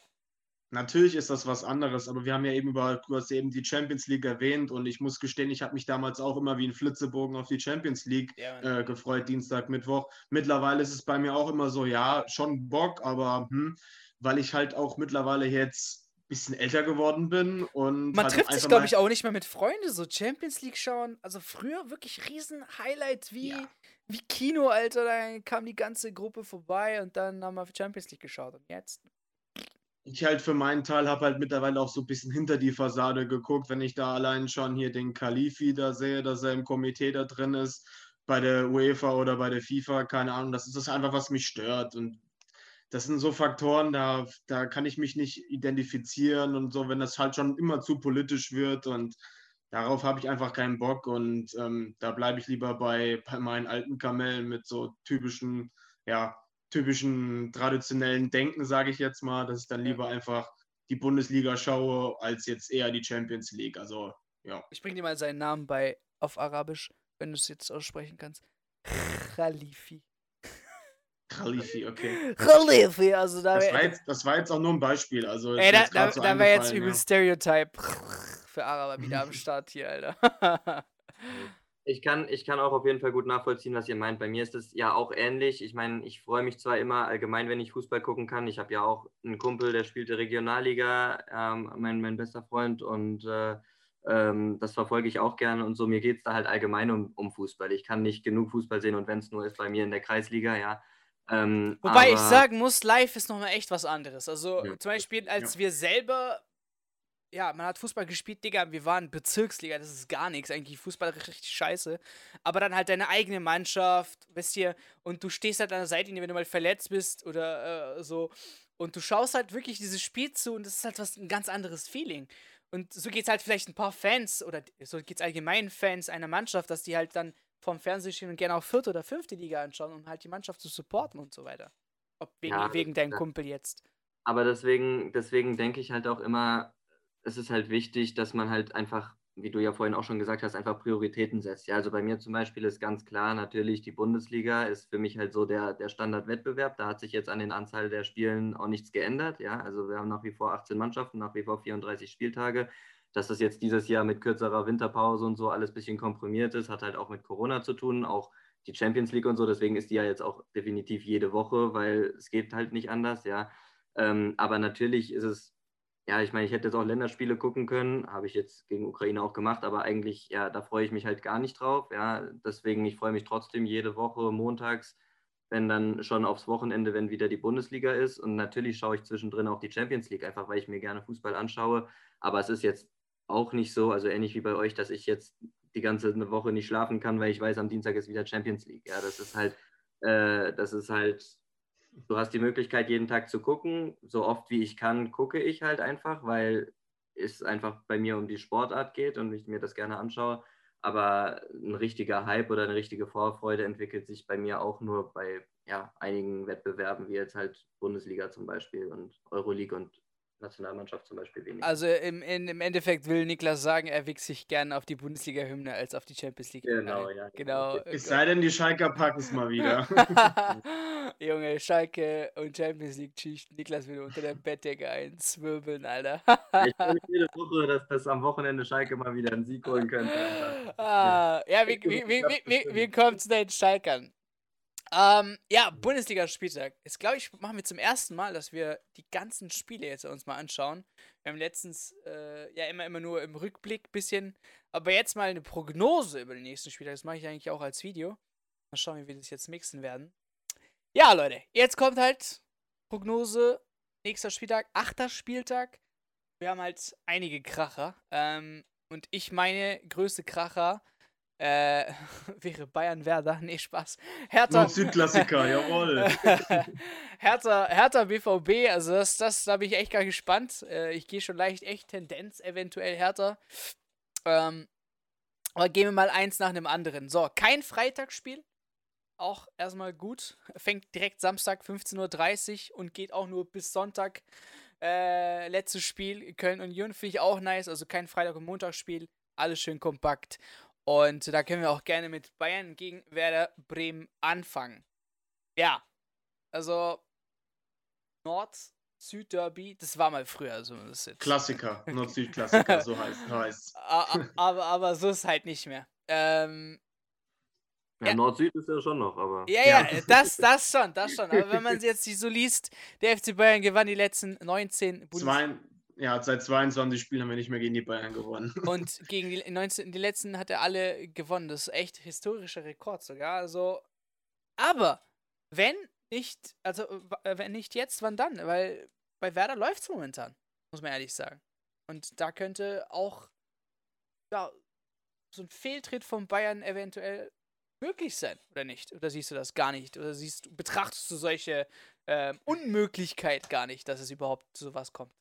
Speaker 2: Natürlich ist das was anderes, aber wir haben ja eben über, du hast eben die Champions League erwähnt und ich muss gestehen, ich habe mich damals auch immer wie ein Flitzebogen auf die Champions League ja, äh, gefreut, Dienstag, Mittwoch. Mittlerweile ist es bei mir auch immer so, ja, schon Bock, aber hm, weil ich halt auch mittlerweile jetzt bisschen älter geworden bin und.
Speaker 1: Man halt trifft sich, glaube ich, auch nicht mehr mit Freunden, so Champions League schauen. Also früher wirklich riesen Highlight wie, ja. wie Kino, Alter. Da kam die ganze Gruppe vorbei und dann haben wir Champions League geschaut. Und jetzt?
Speaker 2: Ich halt für meinen Teil habe halt mittlerweile auch so ein bisschen hinter die Fassade geguckt, wenn ich da allein schon hier den Kalifi da sehe, dass er im Komitee da drin ist, bei der UEFA oder bei der FIFA, keine Ahnung, das ist das einfach, was mich stört. Und das sind so Faktoren, da, da kann ich mich nicht identifizieren und so, wenn das halt schon immer zu politisch wird und darauf habe ich einfach keinen Bock und ähm, da bleibe ich lieber bei, bei meinen alten Kamellen mit so typischen, ja, typischen traditionellen Denken, sage ich jetzt mal, dass ich dann lieber einfach die Bundesliga schaue, als jetzt eher die Champions League. Also, ja.
Speaker 1: Ich bringe dir mal seinen Namen bei auf Arabisch, wenn du es jetzt aussprechen kannst. Khalifi.
Speaker 2: Khalifi, okay.
Speaker 1: Khalifi, also da
Speaker 2: das, war jetzt, das war jetzt auch nur ein Beispiel. Also
Speaker 1: Ey, da, da, so da war jetzt übel ja. Stereotype für Araber wieder am Start hier, Alter.
Speaker 3: Ich kann, ich kann auch auf jeden Fall gut nachvollziehen, was ihr meint. Bei mir ist es ja auch ähnlich. Ich meine, ich freue mich zwar immer allgemein, wenn ich Fußball gucken kann. Ich habe ja auch einen Kumpel, der spielte Regionalliga, ähm, mein, mein bester Freund, und äh, ähm, das verfolge ich auch gerne. Und so, mir geht es da halt allgemein um, um Fußball. Ich kann nicht genug Fußball sehen und wenn es nur ist bei mir in der Kreisliga, ja.
Speaker 1: Ähm, Wobei ich sagen muss, live ist nochmal echt was anderes. Also ja. zum Beispiel, als ja. wir selber ja, man hat Fußball gespielt, Digga, wir waren Bezirksliga, das ist gar nichts, eigentlich Fußball richtig scheiße. Aber dann halt deine eigene Mannschaft, weißt du, und du stehst halt an der Seite, wenn du mal verletzt bist oder äh, so. Und du schaust halt wirklich dieses Spiel zu und das ist halt was ein ganz anderes Feeling. Und so geht es halt vielleicht ein paar Fans oder so geht es allgemein Fans einer Mannschaft, dass die halt dann vorm Fernsehen stehen und gerne auch vierte oder fünfte Liga anschauen, um halt die Mannschaft zu supporten und so weiter. Ob wegen, ja, wegen deinem Kumpel jetzt.
Speaker 3: Aber deswegen, deswegen denke ich halt auch immer, es ist halt wichtig, dass man halt einfach, wie du ja vorhin auch schon gesagt hast, einfach Prioritäten setzt. Ja, also bei mir zum Beispiel ist ganz klar, natürlich die Bundesliga ist für mich halt so der, der Standardwettbewerb. Da hat sich jetzt an den Anzahl der Spielen auch nichts geändert. Ja, also wir haben nach wie vor 18 Mannschaften, nach wie vor 34 Spieltage. Dass das jetzt dieses Jahr mit kürzerer Winterpause und so alles ein bisschen komprimiert ist, hat halt auch mit Corona zu tun. Auch die Champions League und so, deswegen ist die ja jetzt auch definitiv jede Woche, weil es geht halt nicht anders, ja. Ähm, aber natürlich ist es ja, ich meine, ich hätte jetzt auch Länderspiele gucken können, habe ich jetzt gegen Ukraine auch gemacht, aber eigentlich, ja, da freue ich mich halt gar nicht drauf. Ja, deswegen, ich freue mich trotzdem jede Woche montags, wenn dann schon aufs Wochenende, wenn wieder die Bundesliga ist. Und natürlich schaue ich zwischendrin auch die Champions League, einfach weil ich mir gerne Fußball anschaue. Aber es ist jetzt auch nicht so, also ähnlich wie bei euch, dass ich jetzt die ganze Woche nicht schlafen kann, weil ich weiß, am Dienstag ist wieder Champions League. Ja, das ist halt, äh, das ist halt du hast die Möglichkeit, jeden Tag zu gucken. So oft wie ich kann, gucke ich halt einfach, weil es einfach bei mir um die Sportart geht und ich mir das gerne anschaue. Aber ein richtiger Hype oder eine richtige Vorfreude entwickelt sich bei mir auch nur bei ja, einigen Wettbewerben, wie jetzt halt Bundesliga zum Beispiel und Euroleague und Nationalmannschaft zum Beispiel weniger.
Speaker 1: Also im, in, im Endeffekt will Niklas sagen, er wichst sich gerne auf die Bundesliga-Hymne als auf die Champions League.
Speaker 3: Genau, ja.
Speaker 1: Genau.
Speaker 2: Es sei denn, die Schalker packen es mal wieder.
Speaker 1: Junge, Schalke und Champions League Schicht. Niklas will unter der Bettdecke einzwirbeln, Alter.
Speaker 3: ich mich jede Woche, dass das am Wochenende Schalke mal wieder einen Sieg holen könnte.
Speaker 1: Ah, ja, wie, wie, wie, wie, wie kommt es den Schalkern? Ähm, ja, Bundesliga-Spieltag. Jetzt glaube ich, machen wir zum ersten Mal, dass wir die ganzen Spiele jetzt uns mal anschauen. Wir haben letztens äh, ja immer, immer nur im Rückblick ein bisschen, aber jetzt mal eine Prognose über den nächsten Spieltag. Das mache ich eigentlich auch als Video. Mal schauen, wie wir das jetzt mixen werden. Ja, Leute, jetzt kommt halt Prognose. Nächster Spieltag, achter Spieltag. Wir haben halt einige Kracher. Ähm, und ich meine, größte Kracher äh, wäre Bayern Werder, nee, Spaß.
Speaker 2: Hertha. Südklassiker, jawohl.
Speaker 1: Hertha, Hertha BVB, also das, das da bin ich echt gar gespannt. Äh, ich gehe schon leicht echt Tendenz, eventuell Hertha. Ähm, aber gehen wir mal eins nach dem anderen. So, kein Freitagsspiel. Auch erstmal gut. Fängt direkt Samstag 15.30 Uhr und geht auch nur bis Sonntag. Äh, letztes Spiel Köln Union finde ich auch nice. Also kein Freitag- und Montagsspiel. Alles schön kompakt. Und da können wir auch gerne mit Bayern gegen Werder Bremen anfangen. Ja, also Nord-Süd-Derby, das war mal früher so. Das
Speaker 2: jetzt. Klassiker, Nord-Süd-Klassiker, so heißt es.
Speaker 1: aber, aber so ist halt nicht mehr. Ähm,
Speaker 3: ja, ja. Nord-Süd ist ja schon noch, aber.
Speaker 1: Ja, ja, ja, das, das schon, das schon. Aber wenn man jetzt so liest, der FC Bayern gewann die letzten 19
Speaker 2: Bundesliga. Ja, seit 22 Spielen haben wir nicht mehr gegen die Bayern gewonnen.
Speaker 1: Und gegen die, 19, die letzten hat er alle gewonnen. Das ist echt historischer Rekord sogar. Also, aber wenn nicht, also äh, wenn nicht jetzt, wann dann? Weil bei Werder läuft es momentan, muss man ehrlich sagen. Und da könnte auch ja, so ein Fehltritt von Bayern eventuell möglich sein, oder nicht? Oder siehst du das gar nicht? Oder siehst betrachtest du solche äh, Unmöglichkeit gar nicht, dass es überhaupt zu sowas kommt?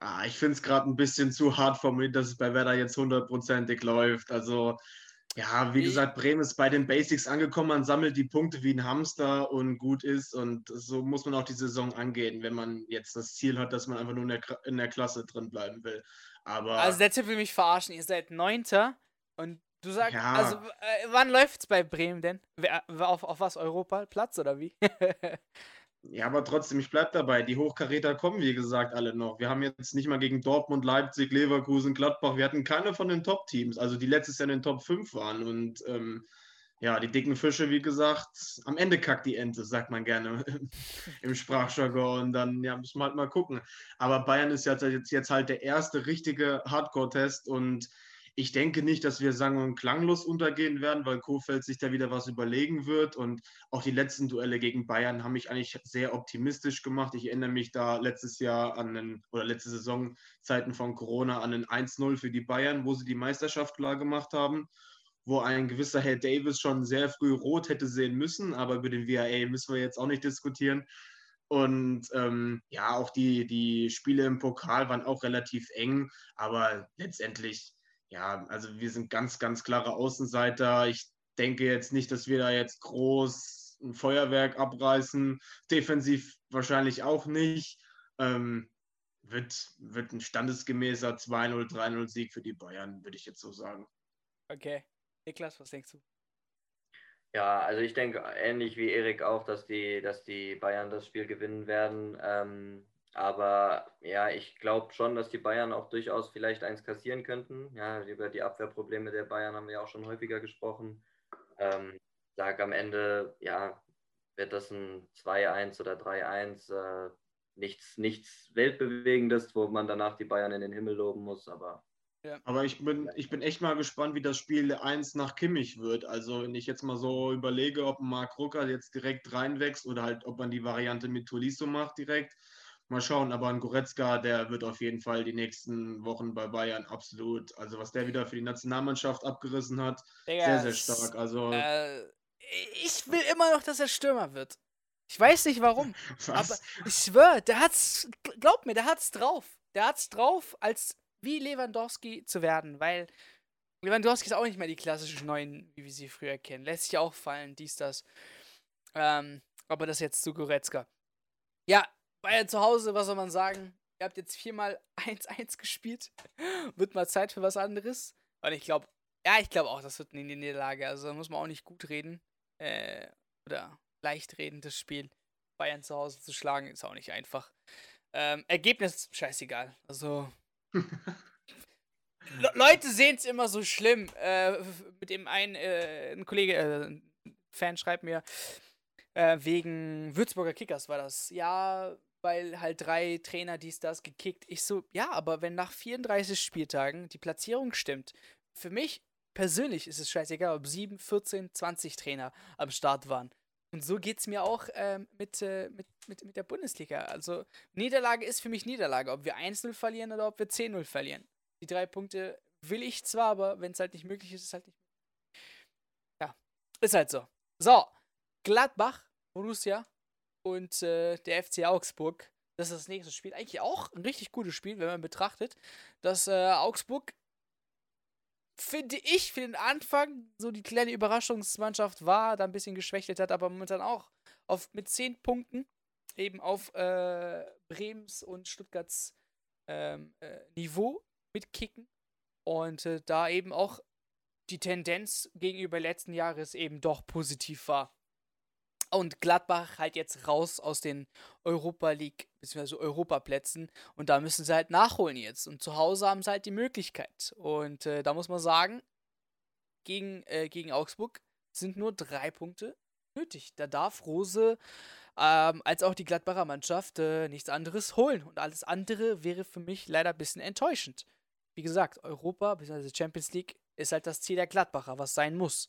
Speaker 2: Ah, ich finde es gerade ein bisschen zu hart formuliert, dass es bei Werder jetzt hundertprozentig läuft. Also, ja, wie gesagt, Bremen ist bei den Basics angekommen. Man sammelt die Punkte wie ein Hamster und gut ist. Und so muss man auch die Saison angehen, wenn man jetzt das Ziel hat, dass man einfach nur in der, in der Klasse drin bleiben will. Aber.
Speaker 1: Also, der Tipp will mich verarschen. Ihr seid Neunter und du sagst, ja. also, äh, wann läuft's bei Bremen denn? Auf, auf was? Europa? Platz oder wie?
Speaker 2: Ja, aber trotzdem, ich bleibe dabei. Die Hochkaräter kommen, wie gesagt, alle noch. Wir haben jetzt nicht mal gegen Dortmund, Leipzig, Leverkusen, Gladbach. Wir hatten keine von den Top-Teams, also die letztes Jahr in den Top 5 waren. Und ähm, ja, die dicken Fische, wie gesagt, am Ende kackt die Ente, sagt man gerne im Sprachjargon. Und dann ja, müssen wir halt mal gucken. Aber Bayern ist jetzt, jetzt halt der erste richtige Hardcore-Test und ich denke nicht, dass wir sang- und klanglos untergehen werden, weil Kofeld sich da wieder was überlegen wird. Und auch die letzten Duelle gegen Bayern haben mich eigentlich sehr optimistisch gemacht. Ich erinnere mich da letztes Jahr an den, oder letzte Saison, Zeiten von Corona, an den 1-0 für die Bayern, wo sie die Meisterschaft klar gemacht haben wo ein gewisser Herr Davis schon sehr früh rot hätte sehen müssen, aber über den VAA müssen wir jetzt auch nicht diskutieren. Und ähm, ja, auch die, die Spiele im Pokal waren auch relativ eng, aber letztendlich ja, also wir sind ganz, ganz klare Außenseiter. Ich denke jetzt nicht, dass wir da jetzt groß ein Feuerwerk abreißen. Defensiv wahrscheinlich auch nicht. Ähm, wird, wird ein standesgemäßer 2-0, 3-0 Sieg für die Bayern, würde ich jetzt so sagen.
Speaker 1: Okay. Niklas, was denkst du?
Speaker 3: Ja, also ich denke ähnlich wie Erik auch, dass die, dass die Bayern das Spiel gewinnen werden. Ähm, aber ja, ich glaube schon, dass die Bayern auch durchaus vielleicht eins kassieren könnten. Ja, über die Abwehrprobleme der Bayern haben wir ja auch schon häufiger gesprochen. Ähm, sag am Ende, ja, wird das ein 2-1 oder 3-1. Äh, nichts, nichts Weltbewegendes, wo man danach die Bayern in den Himmel loben muss, aber.
Speaker 2: Ja. Aber ich bin, ich bin echt mal gespannt, wie das Spiel 1 nach Kimmich wird. Also, wenn ich jetzt mal so überlege, ob Marc Rucker jetzt direkt reinwächst oder halt, ob man die Variante mit Tolisso macht direkt Mal schauen, aber ein Goretzka, der wird auf jeden Fall die nächsten Wochen bei Bayern absolut, also was der wieder für die Nationalmannschaft abgerissen hat, Digga, sehr, sehr stark. Also,
Speaker 1: äh, ich will immer noch, dass er Stürmer wird. Ich weiß nicht warum, aber ich schwöre, der hat's, glaub mir, der hat's drauf. Der hat's drauf, als wie Lewandowski zu werden, weil Lewandowski ist auch nicht mehr die klassischen Neuen, wie wir sie früher kennen. Lässt sich auch fallen, dies, das. Ähm, aber das jetzt zu Goretzka. Ja, Bayern zu Hause, was soll man sagen? Ihr habt jetzt viermal 1-1 gespielt. wird mal Zeit für was anderes. Und ich glaube, ja, ich glaube auch, das wird eine Niederlage. Also da muss man auch nicht gut reden. Äh, oder leicht reden, das Spiel. Bayern zu Hause zu schlagen, ist auch nicht einfach. Ähm, Ergebnis, scheißegal. Also. Le Leute sehen es immer so schlimm. Äh, mit dem einen, äh, ein Kollege, äh, ein Fan schreibt mir, äh, wegen Würzburger Kickers war das. Ja, weil halt drei Trainer dies, das gekickt. Ich so, ja, aber wenn nach 34 Spieltagen die Platzierung stimmt, für mich persönlich ist es scheißegal, ob 7, 14, 20 Trainer am Start waren. Und so geht es mir auch ähm, mit, äh, mit, mit, mit der Bundesliga. Also, Niederlage ist für mich Niederlage. Ob wir 1-0 verlieren oder ob wir 10-0 verlieren. Die drei Punkte will ich zwar, aber wenn es halt nicht möglich ist, ist es halt nicht möglich. Ja, ist halt so. So, Gladbach, Borussia, und äh, der FC Augsburg. Das ist das nächste Spiel. Eigentlich auch ein richtig gutes Spiel, wenn man betrachtet, dass äh, Augsburg, finde ich, für den Anfang so die kleine Überraschungsmannschaft war, da ein bisschen geschwächelt hat, aber momentan auch auf, mit 10 Punkten eben auf äh, Brems und Stuttgarts ähm, äh, Niveau mitkicken und äh, da eben auch die Tendenz gegenüber letzten Jahres eben doch positiv war. Und Gladbach halt jetzt raus aus den Europa League bzw. Europaplätzen und da müssen sie halt nachholen jetzt. Und zu Hause haben sie halt die Möglichkeit. Und äh, da muss man sagen, gegen, äh, gegen Augsburg sind nur drei Punkte nötig. Da darf Rose ähm, als auch die Gladbacher Mannschaft äh, nichts anderes holen. Und alles andere wäre für mich leider ein bisschen enttäuschend. Wie gesagt, Europa bzw. Champions League ist halt das Ziel der Gladbacher, was sein muss.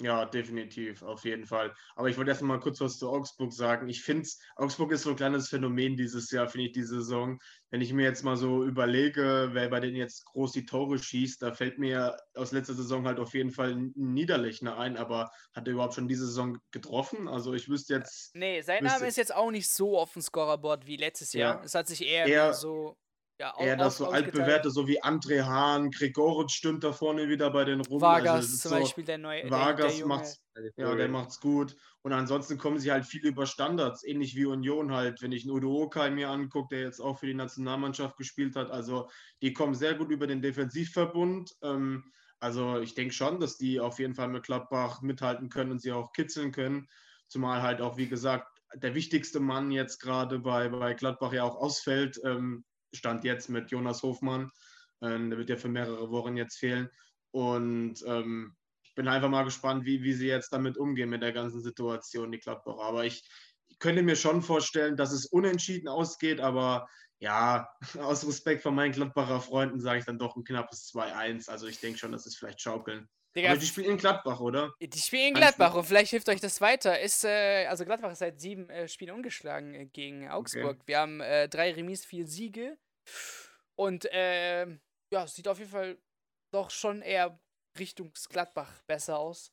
Speaker 2: Ja, definitiv, auf jeden Fall. Aber ich wollte erst mal kurz was zu Augsburg sagen. Ich finde, Augsburg ist so ein kleines Phänomen dieses Jahr, finde ich, diese Saison. Wenn ich mir jetzt mal so überlege, wer bei denen jetzt groß die Tore schießt, da fällt mir aus letzter Saison halt auf jeden Fall ein Niederlechner ein, aber hat er überhaupt schon diese Saison getroffen? Also ich wüsste jetzt.
Speaker 1: Nee, sein Name ist jetzt auch nicht so auf dem Scorerboard wie letztes Jahr. Ja. Es hat sich eher, eher so
Speaker 2: ja, eher das so altbewährte, so wie André Hahn, Gregoritsch stimmt da vorne wieder bei den rum.
Speaker 1: Vargas also zum so, Beispiel, der neue.
Speaker 2: Vargas der, der macht's, ja, der macht's gut. Und ansonsten kommen sie halt viel über Standards, ähnlich wie Union halt. Wenn ich einen Udo Okai mir angucke, der jetzt auch für die Nationalmannschaft gespielt hat, also die kommen sehr gut über den Defensivverbund. Ähm, also ich denke schon, dass die auf jeden Fall mit Gladbach mithalten können und sie auch kitzeln können. Zumal halt auch, wie gesagt, der wichtigste Mann jetzt gerade bei, bei Gladbach ja auch ausfällt. Ähm, Stand jetzt mit Jonas Hofmann. Ähm, der wird ja für mehrere Wochen jetzt fehlen. Und ähm, ich bin einfach mal gespannt, wie, wie sie jetzt damit umgehen mit der ganzen Situation, die Gladbacher. Aber ich, ich könnte mir schon vorstellen, dass es unentschieden ausgeht, aber ja, aus Respekt vor meinen Gladbacher Freunden sage ich dann doch ein knappes 2-1. Also ich denke schon, dass es vielleicht schaukeln. Digga, die spielen in Gladbach, oder?
Speaker 1: Die spielen in Gladbach und vielleicht hilft euch das weiter. Ist, äh, also Gladbach ist seit sieben äh, Spielen ungeschlagen äh, gegen Augsburg. Okay. Wir haben äh, drei Remis, vier Siege. Und ähm, ja, sieht auf jeden Fall doch schon eher Richtung Gladbach besser aus.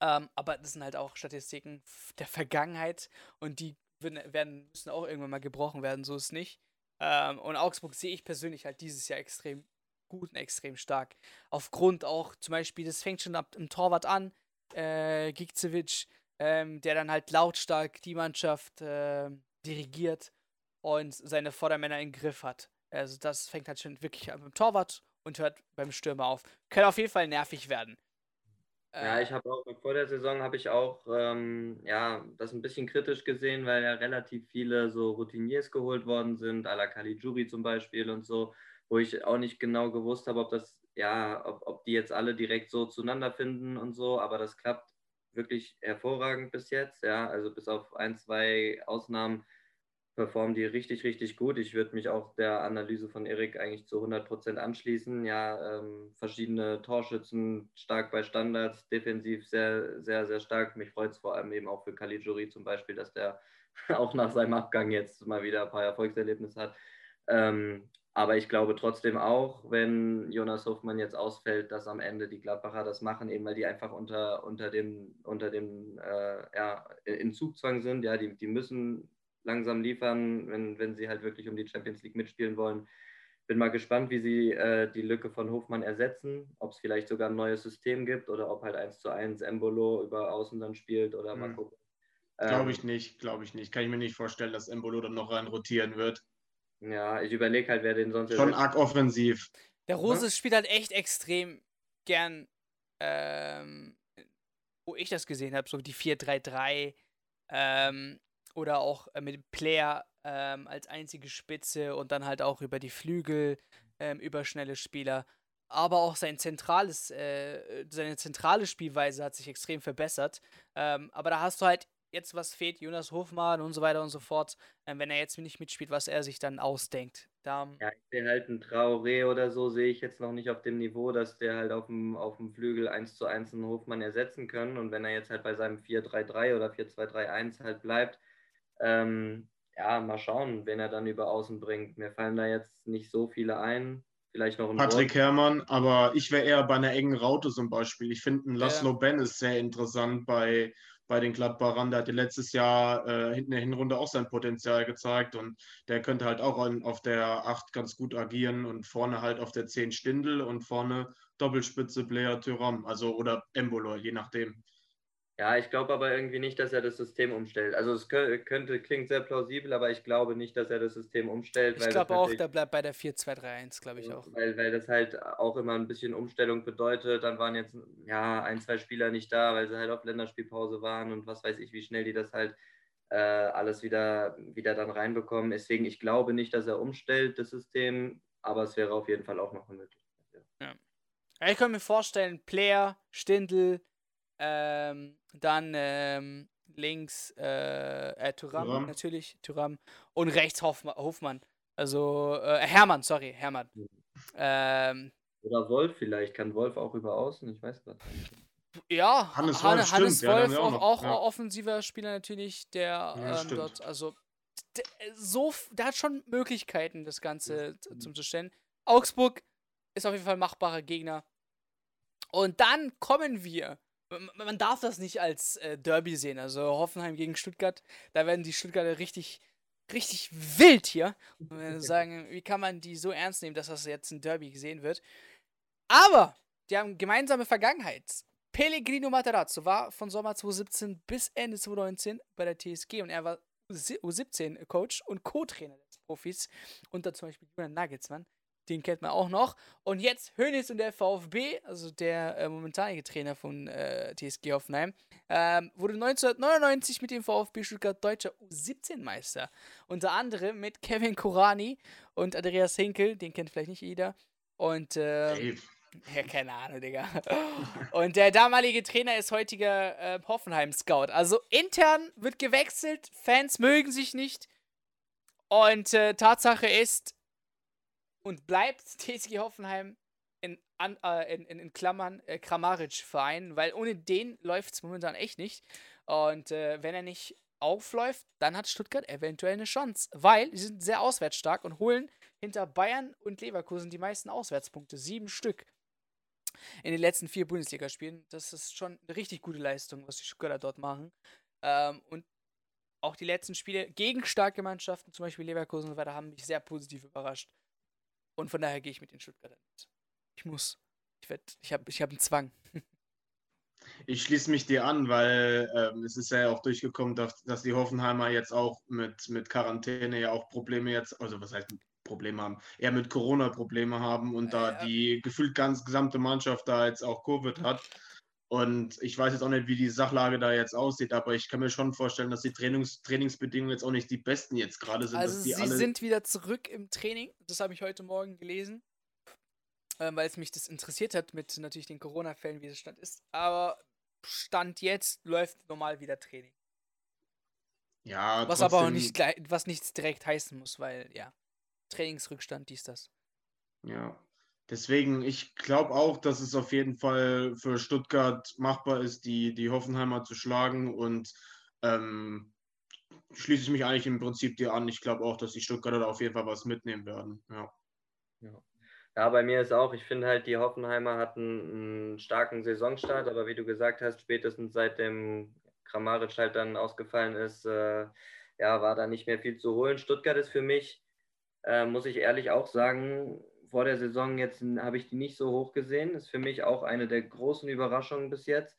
Speaker 1: Ähm, aber das sind halt auch Statistiken der Vergangenheit und die werden, müssen auch irgendwann mal gebrochen werden, so ist es nicht. Ähm, und Augsburg sehe ich persönlich halt dieses Jahr extrem gut und extrem stark. Aufgrund auch zum Beispiel, das fängt schon ab dem Torwart an, äh, Gigzevic, ähm, der dann halt lautstark die Mannschaft äh, dirigiert und seine Vordermänner im Griff hat. Also das fängt halt schon wirklich an beim Torwart und hört beim Stürmer auf. Könnte auf jeden Fall nervig werden.
Speaker 3: Ja, äh, ich habe auch vor der Saison habe ich auch ähm, ja, das ein bisschen kritisch gesehen, weil ja relativ viele so Routiniers geholt worden sind, à la Caligiuri zum Beispiel und so wo ich auch nicht genau gewusst habe, ob das, ja, ob, ob die jetzt alle direkt so zueinander finden und so, aber das klappt wirklich hervorragend bis jetzt, ja, also bis auf ein, zwei Ausnahmen performen die richtig, richtig gut. Ich würde mich auch der Analyse von Erik eigentlich zu 100 Prozent anschließen. Ja, ähm, verschiedene Torschützen, stark bei Standards, defensiv sehr, sehr, sehr stark. Mich freut es vor allem eben auch für Caligiuri zum Beispiel, dass der auch nach seinem Abgang jetzt mal wieder ein paar Erfolgserlebnisse hat. Ähm, aber ich glaube trotzdem auch, wenn Jonas Hofmann jetzt ausfällt, dass am Ende die Gladbacher das machen, eben weil die einfach unter, unter dem, unter dem äh, ja, in Zugzwang sind. Ja, die, die müssen langsam liefern, wenn, wenn sie halt wirklich um die Champions League mitspielen wollen. Bin mal gespannt, wie sie äh, die Lücke von Hofmann ersetzen, ob es vielleicht sogar ein neues System gibt oder ob halt 1 zu 1 Embolo über Außen dann spielt oder hm. mal gucken.
Speaker 2: Glaube ähm, ich nicht, glaube ich nicht. Kann ich mir nicht vorstellen, dass Embolo dann noch rein rotieren wird.
Speaker 3: Ja, ich überlege halt, wer den sonst.
Speaker 2: Schon arg offensiv.
Speaker 1: Der Rose ja? spielt halt echt extrem gern, ähm, wo ich das gesehen habe, so die 4-3-3 ähm, oder auch äh, mit Player ähm, als einzige Spitze und dann halt auch über die Flügel ähm, über schnelle Spieler. Aber auch sein zentrales, äh, seine zentrale Spielweise hat sich extrem verbessert. Ähm, aber da hast du halt jetzt was fehlt, Jonas Hofmann und so weiter und so fort, ähm, wenn er jetzt nicht mitspielt, was er sich dann ausdenkt. Da,
Speaker 3: ja, ich sehe halt einen Traoré oder so, sehe ich jetzt noch nicht auf dem Niveau, dass der halt auf dem, auf dem Flügel 1 zu 1 einen Hofmann ersetzen können. Und wenn er jetzt halt bei seinem 4-3-3 oder 4-2-3-1 halt bleibt, ähm, ja, mal schauen, wen er dann über Außen bringt. Mir fallen da jetzt nicht so viele ein. Vielleicht noch ein
Speaker 2: Patrick. Herrmann, aber ich wäre eher bei einer engen Raute zum Beispiel. Ich finde, ein Laszlo ja. Ben ist sehr interessant bei bei den Gladbachern. Der hatte letztes Jahr äh, in der Hinrunde auch sein Potenzial gezeigt und der könnte halt auch an, auf der 8 ganz gut agieren und vorne halt auf der 10 Stindel und vorne Doppelspitze Blair Thuram, also oder Embolo, je nachdem.
Speaker 3: Ja, ich glaube aber irgendwie nicht, dass er das System umstellt. Also es könnte, klingt sehr plausibel, aber ich glaube nicht, dass er das System umstellt.
Speaker 1: Ich glaube auch, der bleibt bei der 4-2-3-1, glaube ich auch.
Speaker 3: Weil, weil das halt auch immer ein bisschen Umstellung bedeutet. Dann waren jetzt ja ein, zwei Spieler nicht da, weil sie halt auf Länderspielpause waren und was weiß ich, wie schnell die das halt äh, alles wieder, wieder dann reinbekommen. Deswegen, ich glaube nicht, dass er umstellt, das System, aber es wäre auf jeden Fall auch noch eine Möglichkeit.
Speaker 1: Ja. ja. ich könnte mir vorstellen, Player, Stindl, ähm, dann ähm, links äh, äh, Thuram, Thuram, natürlich, Thuram. Und rechts Hofmann. Hofmann. Also äh, Hermann, sorry, Hermann. Ähm,
Speaker 3: Oder Wolf vielleicht. Kann Wolf auch über außen? Ich weiß
Speaker 1: was. Ja,
Speaker 2: Hannes
Speaker 1: Han-
Speaker 2: Wolf,
Speaker 1: Hannes
Speaker 2: ja,
Speaker 1: Wolf,
Speaker 2: wir
Speaker 1: auch,
Speaker 2: auch
Speaker 1: auch
Speaker 2: ja.
Speaker 1: offensiver Spieler natürlich, der
Speaker 2: Ja,
Speaker 1: ähm, dort, also so, der hat schon Möglichkeiten, das Ganze z- zum zu stellen. Augsburg ist auf jeden Fall ein machbarer Gegner. Und dann kommen wir. Man darf das nicht als äh, Derby sehen. Also Hoffenheim gegen Stuttgart, da werden die Stuttgarter richtig, richtig wild hier. Und wir sagen, wie kann man die so ernst nehmen, dass das jetzt ein Derby gesehen wird? Aber die haben gemeinsame Vergangenheit. Pellegrino Materazzo war von Sommer 2017 bis Ende 2019 bei der TSG und er war U17-Coach und Co-Trainer des Profis unter zum Beispiel Julian Nagelsmann. Den kennt man auch noch. Und jetzt Hönes und der VfB, also der äh, momentanige Trainer von äh, TSG Hoffenheim, ähm, wurde 1999 mit dem VfB Stuttgart deutscher U17-Meister. Unter anderem mit Kevin Korani und Andreas Hinkel, den kennt vielleicht nicht jeder. Und
Speaker 2: Ey,
Speaker 1: ja, keine Ahnung, Digga. Und der damalige Trainer ist heutiger äh, Hoffenheim-Scout. Also intern wird gewechselt, Fans mögen sich nicht. Und äh, Tatsache ist und bleibt TSG Hoffenheim in, an, äh, in, in, in Klammern äh, Kramaric-Verein, weil ohne den läuft es momentan echt nicht. Und äh, wenn er nicht aufläuft, dann hat Stuttgart eventuell eine Chance, weil sie sind sehr auswärtsstark und holen hinter Bayern und Leverkusen die meisten Auswärtspunkte. Sieben Stück in den letzten vier Bundesligaspielen. Das ist schon eine richtig gute Leistung, was die Stuttgarter dort machen. Ähm, und auch die letzten Spiele gegen starke Mannschaften, zum Beispiel Leverkusen und so weiter, haben mich sehr positiv überrascht. Und von daher gehe ich mit den Stuttgartern mit. Ich muss. Ich, werd- ich habe ich hab einen Zwang.
Speaker 2: Ich schließe mich dir an, weil ähm, es ist ja auch durchgekommen, dass, dass die Hoffenheimer jetzt auch mit, mit Quarantäne ja auch Probleme jetzt, also was heißt Probleme haben, eher mit Corona Probleme haben und da
Speaker 1: Ja.
Speaker 2: die gefühlt ganz gesamte Mannschaft da jetzt auch Covid hat. Und ich weiß jetzt auch nicht, wie die Sachlage da jetzt aussieht, aber ich kann mir schon vorstellen, dass die Trainings, Trainingsbedingungen jetzt auch nicht die besten jetzt gerade sind.
Speaker 1: Also sie sind wieder zurück im Training. Das habe ich heute Morgen gelesen. Ähm, weil es mich das interessiert hat mit natürlich den Corona-Fällen, wie es Stand ist. Aber Stand jetzt läuft normal wieder Training.
Speaker 2: ja,
Speaker 1: Was aber auch nicht was nichts direkt heißen muss, weil ja. Trainingsrückstand, dies, das.
Speaker 2: Ja, deswegen, ich glaube auch, dass es auf jeden Fall für Stuttgart machbar ist, die, die Hoffenheimer zu schlagen und ähm, schließe ich mich eigentlich im Prinzip dir an. Ich glaube auch, dass die Stuttgarter da auf jeden Fall was mitnehmen werden. Ja.
Speaker 3: Ja, bei mir ist auch, ich finde halt, die Hoffenheimer hatten einen starken Saisonstart, aber wie du gesagt hast, spätestens seit dem Kramaric halt dann ausgefallen ist, äh, ja, war da nicht mehr viel zu holen. Stuttgart ist für mich, äh, muss ich ehrlich auch sagen, vor der Saison jetzt habe ich die nicht so hoch gesehen. Ist für mich auch eine der großen Überraschungen bis jetzt.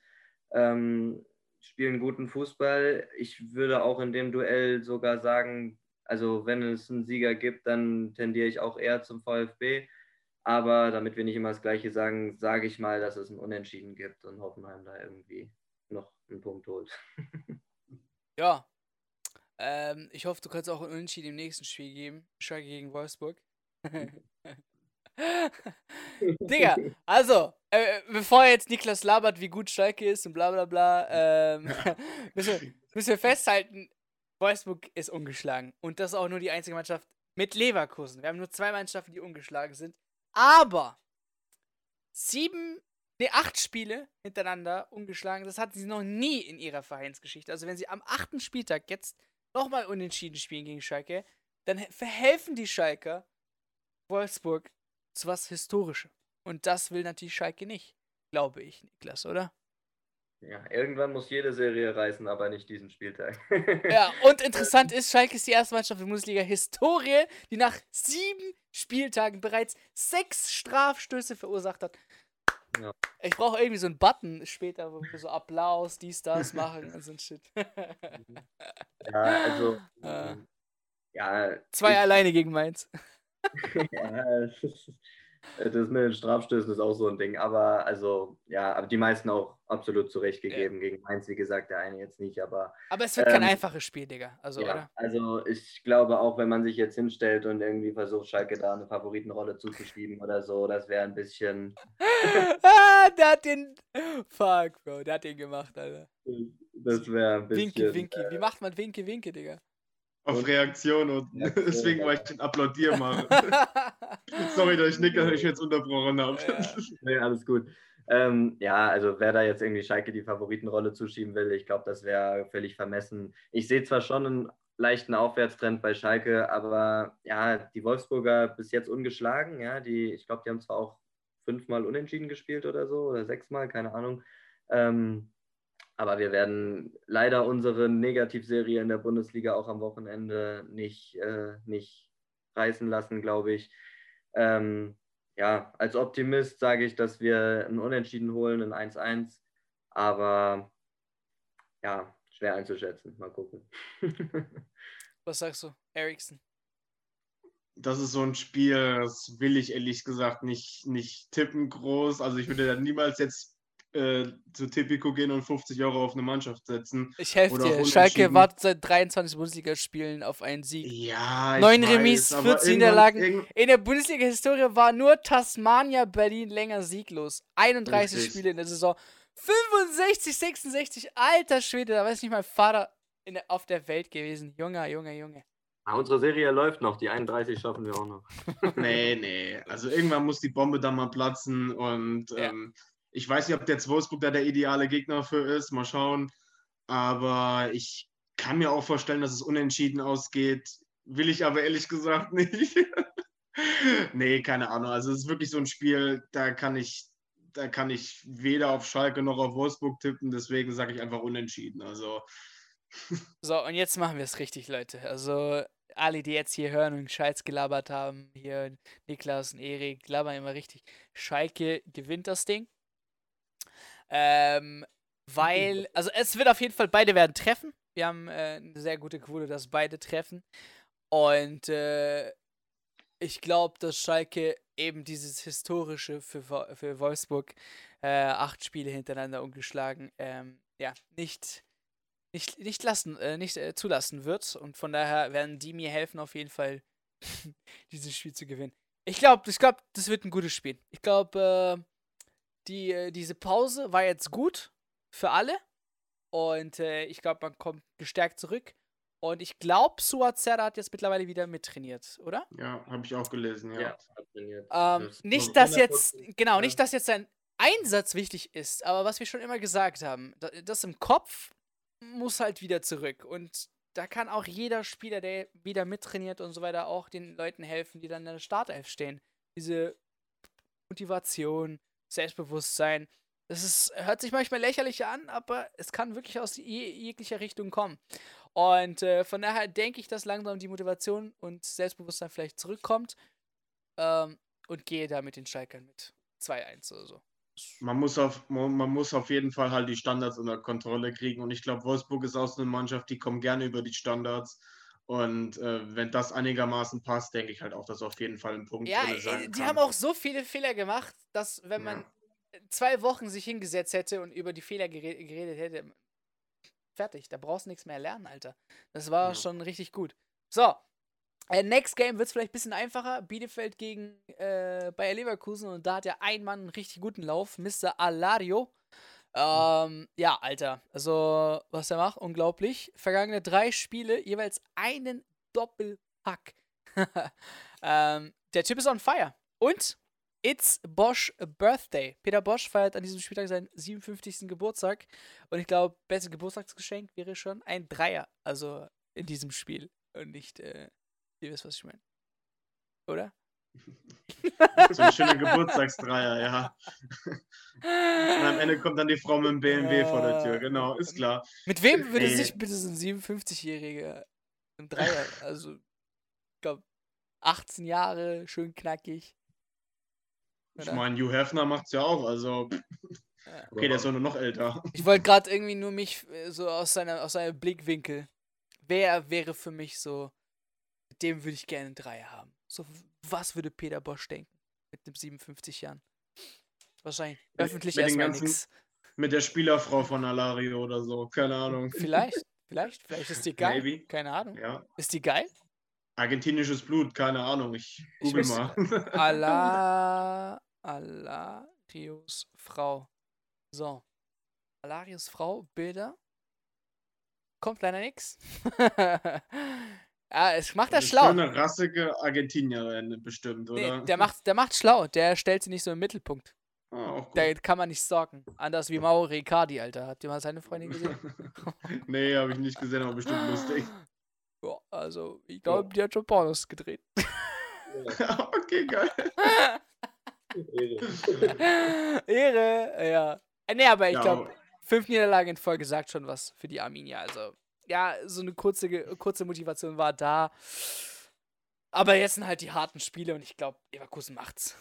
Speaker 3: Ähm, spielen guten Fußball. Ich würde auch in dem Duell sogar sagen, also wenn es einen Sieger gibt, dann tendiere ich auch eher zum VfB. Aber damit wir nicht immer das Gleiche sagen, sage ich mal, dass es ein Unentschieden gibt und Hoffenheim da irgendwie noch einen Punkt holt.
Speaker 1: Ja. Ähm, ich hoffe, du kannst auch einen Unentschieden im nächsten Spiel geben. Schalke gegen Wolfsburg. Digga, also, äh, bevor jetzt Niklas labert, wie gut Schalke ist und bla bla bla, ähm, müssen, wir, müssen wir festhalten, Wolfsburg ist ungeschlagen. Und das ist auch nur die einzige Mannschaft mit Leverkusen. Wir haben nur zwei Mannschaften, die ungeschlagen sind. Aber sieben, ne, acht Spiele hintereinander ungeschlagen, das hatten sie noch nie in ihrer Vereinsgeschichte. Also wenn sie am achten Spieltag jetzt nochmal unentschieden spielen gegen Schalke, dann he- verhelfen die Schalker Wolfsburg zu was Historischem. Und das will natürlich Schalke nicht, glaube ich, Niklas, oder?
Speaker 3: Ja, irgendwann muss jede Serie reißen, aber nicht diesen Spieltag.
Speaker 1: Ja, und interessant ist, Schalke ist die erste Mannschaft in der Bundesliga-Historie, die nach sieben Spieltagen bereits sechs Strafstöße verursacht hat.
Speaker 3: Ja.
Speaker 1: Ich brauche irgendwie so einen Button später, wo wir so Applaus, dies, das machen und so ein Shit.
Speaker 3: ja, also.
Speaker 1: Äh.
Speaker 3: Ja,
Speaker 1: Zwei
Speaker 3: ich-
Speaker 1: alleine gegen Mainz.
Speaker 3: Ja, das mit den Strafstößen ist auch so ein Ding. Aber also, ja, aber die meisten auch absolut zurechtgegeben. Gegen Mainz, wie gesagt, der eine jetzt nicht, aber
Speaker 1: Aber es wird kein
Speaker 3: Ähm,
Speaker 1: einfaches Spiel, Digga. Also,
Speaker 3: ja,
Speaker 1: oder?
Speaker 3: also ich glaube auch, wenn man sich jetzt hinstellt und irgendwie versucht, Schalke da eine Favoritenrolle zuzuschieben oder so, das wäre ein bisschen,
Speaker 1: ah, der hat den. Fuck, Bro, der hat den gemacht, Alter.
Speaker 3: das wäre ein bisschen.
Speaker 1: Winke, Winke. Wie macht man Winke, Winke, Digga?
Speaker 2: Auf
Speaker 3: Und-
Speaker 2: Reaktion und
Speaker 3: Reaktion,
Speaker 2: deswegen
Speaker 3: ja.
Speaker 2: wollte ich den Applaudier machen. Sorry, dass ich Nick natürlich jetzt unterbrochen habe.
Speaker 1: Ja.
Speaker 3: Nee, alles gut. Ähm, ja, also wer da jetzt irgendwie Schalke die Favoritenrolle zuschieben will, ich glaube, das wäre völlig vermessen. Ich sehe zwar schon einen leichten Aufwärtstrend bei Schalke, aber ja, die Wolfsburger bis jetzt ungeschlagen, ja, die, ich glaube, die haben zwar auch fünfmal unentschieden gespielt oder so, oder sechsmal, keine Ahnung. Ähm, aber wir werden leider unsere Negativserie in der Bundesliga auch am Wochenende nicht, äh, nicht reißen lassen, glaube ich. Ähm, ja, als Optimist sage ich, dass wir ein Unentschieden holen, ein 1-1. Aber ja, schwer einzuschätzen. Mal gucken.
Speaker 1: Was sagst du, Eriksen?
Speaker 2: Das ist so ein Spiel, das will ich ehrlich gesagt nicht, nicht tippen groß. Also ich würde da niemals jetzt äh, zu Tipico gehen und 50 Euro auf eine Mannschaft setzen.
Speaker 1: Ich helfe dir. Schalke wartet seit 23 Bundesligaspielen auf einen Sieg.
Speaker 2: Ja,
Speaker 1: Neun Remis, 14 Niederlagen. In der Bundesliga-Historie war nur Tasmania Berlin länger sieglos. 31 Richtig. Spiele in der Saison. 65, 66, alter Schwede, da weiß nicht mein Vater in der, auf der Welt gewesen. Junge, Junge, Junge.
Speaker 3: Ja, unsere Serie läuft noch, die 31 schaffen wir auch noch.
Speaker 2: nee, nee. Also irgendwann muss die Bombe dann mal platzen und ja. ähm, ich weiß nicht, ob der Wolfsburg da der ideale Gegner für ist. Mal schauen. Aber ich kann mir auch vorstellen, dass es unentschieden ausgeht. Will ich aber ehrlich gesagt nicht. nee, keine Ahnung. Also es ist wirklich so ein Spiel, da kann ich, da kann ich weder auf Schalke noch auf Wolfsburg tippen. Deswegen sage ich einfach unentschieden. Also.
Speaker 1: so, und jetzt machen wir es richtig, Leute. Also alle, die jetzt hier hören und Scheiß gelabert haben, hier Niklas und Erik, labern immer richtig. Schalke gewinnt das Ding. Ähm, weil, also es wird auf jeden Fall, beide werden treffen. Wir haben äh, eine sehr gute Quote, dass beide treffen. Und äh, ich glaube, dass Schalke eben dieses historische für, für Wolfsburg äh, acht Spiele hintereinander ungeschlagen ähm, ja, nicht, nicht, nicht, lassen, äh, nicht äh, zulassen wird. Und von daher werden die mir helfen, auf jeden Fall dieses Spiel zu gewinnen. Ich glaube, ich glaube, das wird ein gutes Spiel. Ich glaube, äh, die, äh, diese Pause war jetzt gut für alle. Und äh, ich glaube, man kommt gestärkt zurück. Und ich glaube, Suazerda hat jetzt mittlerweile wieder mittrainiert, oder?
Speaker 2: Ja, habe ich auch gelesen, ja. ja
Speaker 1: trainiert. Ähm, nicht, dass jetzt, genau, nicht, dass jetzt sein Einsatz wichtig ist, aber was wir schon immer gesagt haben, das im Kopf muss halt wieder zurück. Und da kann auch jeder Spieler, der wieder mittrainiert und so weiter, auch den Leuten helfen, die dann in der Startelf stehen. Diese Motivation, Selbstbewusstsein. Das ist, hört sich manchmal lächerlich an, aber es kann wirklich aus jeglicher Richtung kommen. Und äh, von daher denke ich, dass langsam die Motivation und Selbstbewusstsein vielleicht zurückkommt ähm, und gehe da mit den Schalkern mit 2-1 oder so.
Speaker 2: Man muss, auf, man muss auf jeden Fall halt die Standards unter Kontrolle kriegen. Und ich glaube, Wolfsburg ist auch so eine Mannschaft, die kommen gerne über die Standards. Und äh, wenn das einigermaßen passt, denke ich halt auch, dass auf jeden Fall ein Punkt
Speaker 1: ja, sein äh, die kann. haben auch so viele Fehler gemacht, dass wenn man ja. zwei Wochen sich hingesetzt hätte und über die Fehler gered geredet hätte, fertig, da brauchst du nichts mehr lernen, Alter. Das war ja. schon richtig gut. So, äh, Next Game wird es vielleicht ein bisschen einfacher. Bielefeld gegen äh, Bayer Leverkusen und da hat ja ein Mann einen richtig guten Lauf, Mr. Alario. Ähm, ja, Alter. Also, was er macht, unglaublich. Vergangene drei Spiele, jeweils einen Doppelpack. ähm, der Typ ist on fire. Und It's Bosch Birthday. Peter Bosch feiert an diesem Spieltag seinen 57. Geburtstag. Und ich glaube, bestes Geburtstagsgeschenk wäre schon ein Dreier. Also in diesem Spiel. Und nicht, äh, ihr wisst, was ich meine. Oder?
Speaker 2: So ein schöner Geburtstagsdreier, ja. Und am Ende kommt dann die Frau mit dem BMW äh, vor der Tür, genau, ist klar.
Speaker 1: Mit wem würde Ey. sich bitte so ein 57-Jähriger ein Dreier, also, ich glaube, 18 Jahre, schön knackig.
Speaker 2: Oder? Ich meine, Hugh Hefner macht es ja auch, also. Okay, der ist doch nur noch älter.
Speaker 1: Ich wollte gerade irgendwie nur mich äh, so aus, seiner, aus seinem Blickwinkel. Wer wäre für mich so, mit dem würde ich gerne einen Dreier haben. So, was würde Peter Bosch denken mit dem 57 Jahren? Wahrscheinlich öffentlich mit erstmal nichts.
Speaker 2: Mit der Spielerfrau von Alario oder so, keine Ahnung.
Speaker 1: Vielleicht, vielleicht, vielleicht ist die geil. Maybe. Keine Ahnung. Ja. Ist die geil?
Speaker 2: Argentinisches Blut, keine Ahnung. Ich google ich mal.
Speaker 1: Ala, Alarios Frau. So. Alarios Frau, Bilder. Kommt leider nichts. Ja, es macht er schlau.
Speaker 2: Eine rassige Argentinierin bestimmt, oder?
Speaker 1: Nee, der macht, der macht schlau. Der stellt sie nicht so im Mittelpunkt.
Speaker 2: Ah,
Speaker 1: da kann man nicht stalken. Anders wie Mauro Riccardi, Alter. Habt ihr mal seine Freundin gesehen?
Speaker 2: nee, habe ich nicht gesehen, aber bestimmt lustig.
Speaker 1: Ja, also, ich glaube, die hat schon Pornos gedreht.
Speaker 2: okay, geil.
Speaker 1: Ehre. Ehre, ja. Äh, nee, aber ich glaube, fünf Niederlagen in Folge sagt schon was für die Arminia. Also, ja, so eine kurze, kurze Motivation war da. Aber jetzt sind halt die harten Spiele und ich glaube, Leverkusen macht's.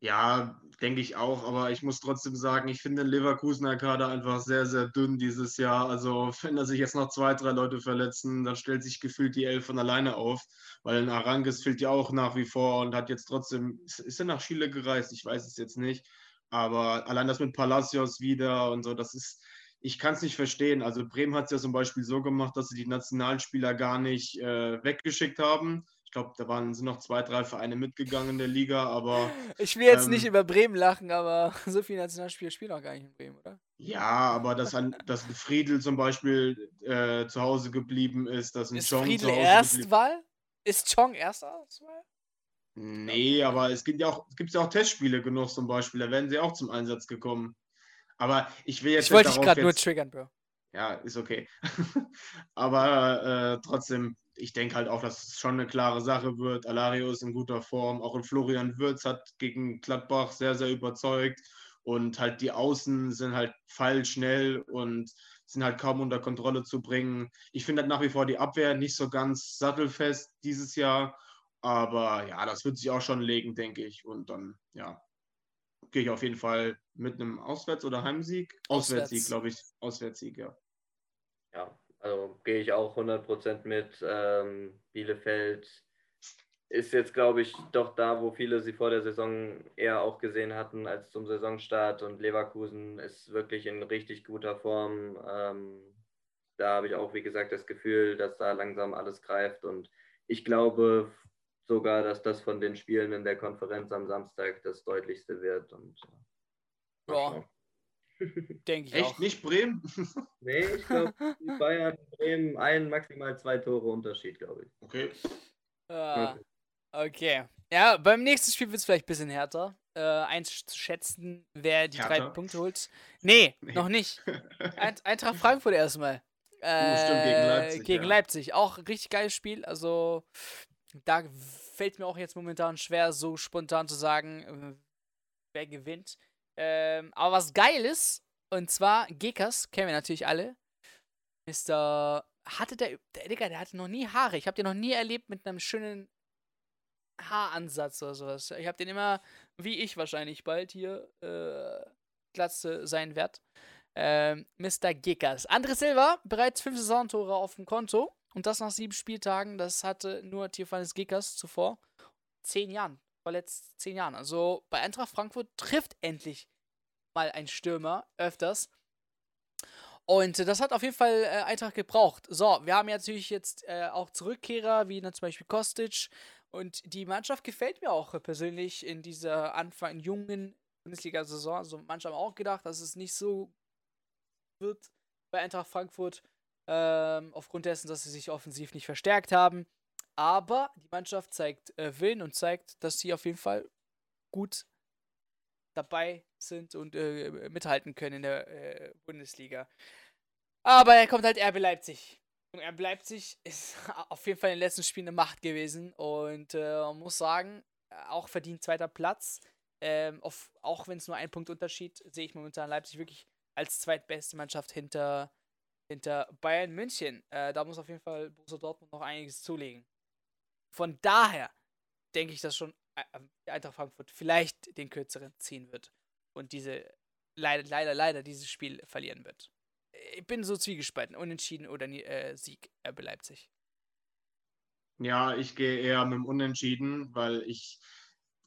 Speaker 2: Ja, denke ich auch, aber ich muss trotzdem sagen, ich finde den Leverkusener Kader einfach sehr, sehr dünn dieses Jahr. Also, wenn da sich jetzt noch zwei, drei Leute verletzen, dann stellt sich gefühlt die Elf von alleine auf, weil ein Arangis fehlt ja auch nach wie vor und hat jetzt trotzdem, ist er nach Chile gereist? Ich weiß es jetzt nicht. Aber allein das mit Palacios wieder und so, das ist, ich kann es nicht verstehen. Also Bremen hat es ja zum Beispiel so gemacht, dass sie die Nationalspieler gar nicht äh, weggeschickt haben. Ich glaube, da waren sind noch zwei, drei Vereine mitgegangen in der Liga, aber.
Speaker 1: Ich will jetzt ähm, nicht über Bremen lachen, aber so viele Nationalspieler spielen auch gar nicht in Bremen, oder?
Speaker 2: Ja, aber dass ein, dass ein Friedel zum Beispiel äh, zu Hause geblieben ist, dass ein
Speaker 1: ist
Speaker 2: Chong
Speaker 1: Friedel Erstwahl? Ist Chong Erstwahl?
Speaker 2: Nee, aber es gibt ja auch, es gibt ja auch Testspiele genug zum Beispiel, da werden sie auch zum Einsatz gekommen. Aber ich will jetzt.
Speaker 1: Ich wollte dich gerade nur triggern, Bro.
Speaker 2: Ja, ist okay. aber äh, trotzdem, ich denke halt auch, dass es schon eine klare Sache wird. Alario ist in guter Form. Auch in Florian Würz hat gegen Gladbach sehr, sehr überzeugt. Und halt die Außen sind halt feilschnell und sind halt kaum unter Kontrolle zu bringen. Ich finde halt nach wie vor die Abwehr nicht so ganz sattelfest dieses Jahr. Aber ja, das wird sich auch schon legen, denke ich. Und dann, ja, gehe ich auf jeden Fall mit einem Auswärts- oder Heimsieg? Auswärtssieg, Auswärts. glaube ich. Auswärtssieg, ja.
Speaker 3: Ja, also gehe ich auch 100% mit. Ähm, Bielefeld ist jetzt, glaube ich, doch da, wo viele sie vor der Saison eher auch gesehen hatten als zum Saisonstart. Und Leverkusen ist wirklich in richtig guter Form. Ähm, da habe ich auch, wie gesagt, das Gefühl, dass da langsam alles greift. Und ich glaube sogar, dass das von den Spielen in der Konferenz am Samstag das deutlichste wird. Und,
Speaker 1: ja, denke ich
Speaker 2: Echt
Speaker 1: auch.
Speaker 2: nicht Bremen?
Speaker 3: nee, ich glaube, Bayern, Bremen, ein, maximal zwei Tore Unterschied, glaube ich.
Speaker 2: Okay.
Speaker 1: Ah, okay. Ja, beim nächsten Spiel wird es vielleicht ein bisschen härter. Äh, einzuschätzen, wer die härter? drei Punkte holt. Nee, nee. noch nicht. Eintracht Frankfurt erstmal.
Speaker 2: Äh, stimmt, gegen Leipzig.
Speaker 1: Gegen ja. Leipzig. Auch ein richtig geiles Spiel. Also, da fällt mir auch jetzt momentan schwer, so spontan zu sagen, äh, wer gewinnt. Ähm, aber was geil ist, und zwar Gekas, kennen wir natürlich alle. Mr. Hatte der, der Digga, der hatte noch nie Haare. Ich habe den noch nie erlebt mit einem schönen Haaransatz oder sowas. Ich habe den immer, wie ich wahrscheinlich bald hier, äh, Glatze sein werd. Ähm, Mr. Gekas. André Silva, bereits fünf Saisontore auf dem Konto. Und das nach sieben Spieltagen. Das hatte nur Tierfalles Gekas zuvor. Zehn Jahren. Vor letzt zehn Jahren. Also bei Eintracht Frankfurt trifft endlich mal ein Stürmer öfters. Und das hat auf jeden Fall äh, Eintracht gebraucht. So, wir haben ja natürlich jetzt äh, auch Zurückkehrer, wie zum Beispiel Kostic. Und die Mannschaft gefällt mir auch persönlich in dieser Anfang jungen Bundesliga-Saison. Also manche haben auch gedacht, dass es nicht so wird bei Eintracht Frankfurt. Ähm, aufgrund dessen, dass sie sich offensiv nicht verstärkt haben. Aber die Mannschaft zeigt äh, Willen und zeigt, dass sie auf jeden Fall gut dabei sind und äh, mithalten können in der äh, Bundesliga. Aber er kommt halt RB Leipzig. Und RB Leipzig ist auf jeden Fall in den letzten Spielen eine Macht gewesen und äh, muss sagen, auch verdient zweiter Platz. Ähm, auf, auch wenn es nur ein Punkt Unterschied, sehe ich momentan Leipzig wirklich als zweitbeste Mannschaft hinter hinter Bayern München. Äh, da muss auf jeden Fall Borussia Dortmund noch einiges zulegen. Von daher denke ich, dass schon äh, äh Eintracht Frankfurt vielleicht den kürzeren ziehen wird und diese leider, leider, leider dieses Spiel verlieren wird. Ich bin so zwiegespalten, unentschieden oder äh, Sieg RB Leipzig.
Speaker 2: Ja, ich gehe eher mit dem Unentschieden, weil ich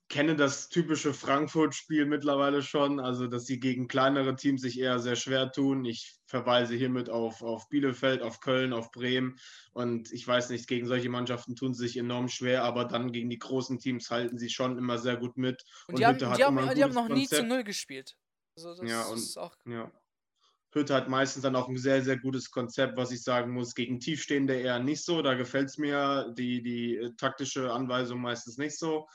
Speaker 2: kenne das typische Frankfurt-Spiel mittlerweile schon, also dass sie gegen kleinere Teams sich eher sehr schwer tun. Ich verweise hiermit auf, auf Bielefeld, auf Köln, auf Bremen und ich weiß nicht, gegen solche Mannschaften tun sie sich enorm schwer, aber dann gegen die großen Teams halten sie schon immer sehr gut mit.
Speaker 1: Und, und die, haben, die, haben, die haben, noch Konzept. nie zu Null gespielt.
Speaker 2: Also ja, und, ja. Hütte hat meistens dann auch ein sehr, sehr gutes Konzept, was ich sagen muss. Gegen Tiefstehende eher nicht so. Da gefällt es mir die, die äh, taktische Anweisung meistens nicht so.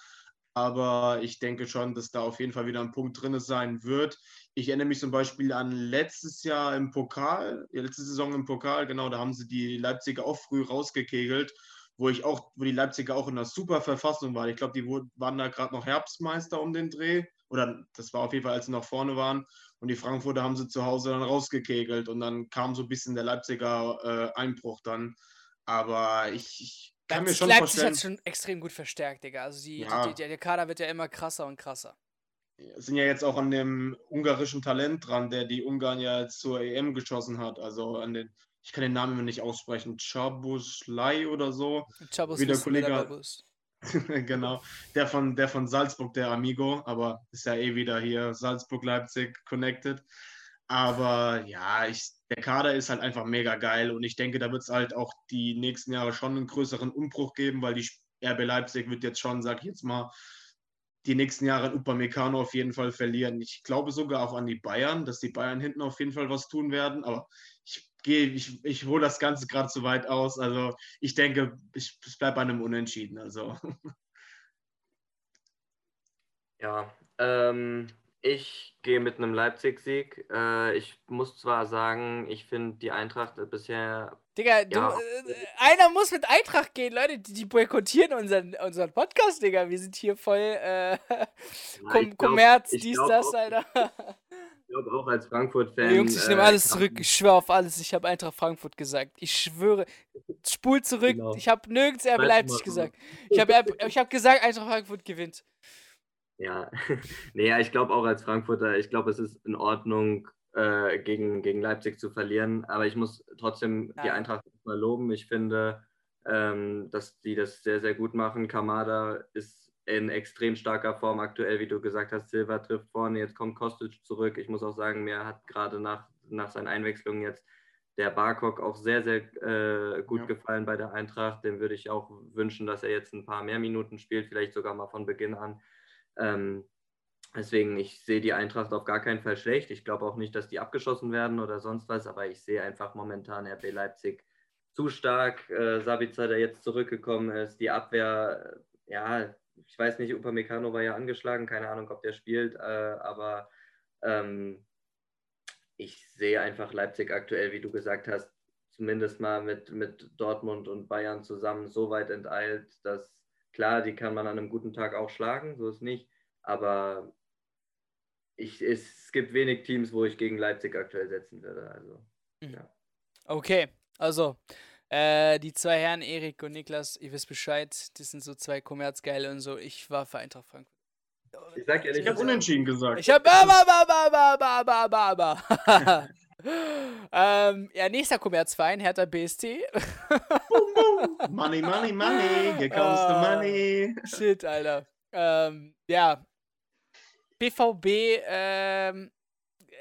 Speaker 2: Aber ich denke schon, dass da auf jeden Fall wieder ein Punkt drin sein wird. Ich erinnere mich zum Beispiel an letztes Jahr im Pokal, letzte Saison im Pokal, genau, da haben sie die Leipziger auch früh rausgekegelt, wo ich auch, wo die Leipziger auch in einer super Verfassung waren. Ich glaube, die waren da gerade noch Herbstmeister um den Dreh. Oder das war auf jeden Fall, als sie noch vorne waren. Und die Frankfurter haben sie zu Hause dann rausgekegelt. Und dann kam so ein bisschen der Leipziger äh, Einbruch dann. Aber ich, ich kann mir schon
Speaker 1: Leipzig hat schon extrem gut verstärkt, Digga. Also die,
Speaker 2: Ja.
Speaker 1: die, die, der Kader wird ja immer krasser und krasser.
Speaker 2: sind ja jetzt auch an dem ungarischen Talent dran, der die Ungarn ja zur EM geschossen hat. Also an den, ich kann den Namen immer nicht aussprechen, Chabuslai oder so.
Speaker 1: Chabos
Speaker 2: Wie der Kollege- genau. Der von, der von Salzburg, der Amigo, aber ist ja eh wieder hier Salzburg-Leipzig connected. Aber ja, ich, der Kader ist halt einfach mega geil und ich denke, da wird es halt auch die nächsten Jahre schon einen größeren Umbruch geben, weil die RB Leipzig wird jetzt schon, sag ich jetzt mal, die nächsten Jahre in Upamecano auf jeden Fall verlieren. Ich glaube sogar auch an die Bayern, dass die Bayern hinten auf jeden Fall was tun werden, aber ich gehe, ich, ich hole das Ganze gerade zu weit aus. Also ich denke, ich, ich bleibe bei einem Unentschieden. Also
Speaker 3: Ja, ähm, ich gehe mit einem Leipzig-Sieg. Äh, ich muss zwar sagen, ich finde die Eintracht bisher.
Speaker 1: Digga, du,
Speaker 3: Ja.
Speaker 1: äh, einer muss mit Eintracht gehen, Leute. Die, die boykottieren unseren, unseren Podcast, Digga. Wir sind hier voll äh,
Speaker 3: glaub-
Speaker 1: Kommerz, dies, das,
Speaker 3: auch-
Speaker 1: Alter.
Speaker 3: Ich glaube auch als Frankfurt-Fan.
Speaker 1: Jungs, ich nehme
Speaker 3: äh,
Speaker 1: alles
Speaker 3: kann-
Speaker 1: zurück. Ich schwöre auf alles. Ich habe Eintracht Frankfurt gesagt. Ich schwöre. Spul zurück.
Speaker 3: Genau.
Speaker 1: Ich habe nirgends RB Leipzig gesagt. Ich habe ich hab gesagt, Eintracht Frankfurt gewinnt.
Speaker 3: Ja, nee, ja, ich glaube auch als Frankfurter, ich glaube, es ist in Ordnung, äh, gegen, gegen Leipzig zu verlieren, aber ich muss trotzdem die
Speaker 1: Ja.
Speaker 3: Eintracht mal loben. Ich finde, ähm, dass die das sehr, sehr gut machen. Kamada ist in extrem starker Form aktuell, wie du gesagt hast. Silva trifft vorne, jetzt kommt Kostic zurück. Ich muss auch sagen, mir hat gerade nach, nach seinen Einwechslungen jetzt der Barkok auch sehr, sehr äh, gut
Speaker 2: Ja.
Speaker 3: gefallen bei der Eintracht. Dem würde ich auch wünschen, dass er jetzt ein paar mehr Minuten spielt, vielleicht sogar mal von Beginn an. Ähm, deswegen, ich sehe die Eintracht auf gar keinen Fall schlecht. Ich glaube auch nicht, dass die abgeschossen werden oder sonst was, aber ich sehe einfach momentan RB Leipzig zu stark. Äh, Sabitzer, der jetzt zurückgekommen ist, die Abwehr, äh, ja, ich weiß nicht, Upamecano war ja angeschlagen, keine Ahnung, ob der spielt, äh, aber ähm, ich sehe einfach Leipzig aktuell, wie du gesagt hast, zumindest mal mit, mit Dortmund und Bayern zusammen so weit enteilt, dass klar, die kann man an einem guten Tag auch schlagen, so ist nicht, aber ich, es gibt wenig Teams, wo ich gegen Leipzig aktuell setzen würde. Also,
Speaker 1: Okay, also, äh, die zwei Herren, Erik und Niklas, ihr wisst Bescheid, das sind so zwei Kommerzgeile und so. Ich war für Eintracht Frankfurt.
Speaker 3: Ich sag ja nicht,
Speaker 2: ich habe unentschieden gesagt.
Speaker 1: Ich hab aber, aber, aber, aber, aber, aber, ähm, ja, nächster Kommerzverein, Hertha BSC.
Speaker 2: Money, money, money. Here comes the
Speaker 1: Ah.
Speaker 2: money.
Speaker 1: Shit, Alter. Ähm, ja. BVB, ähm, äh,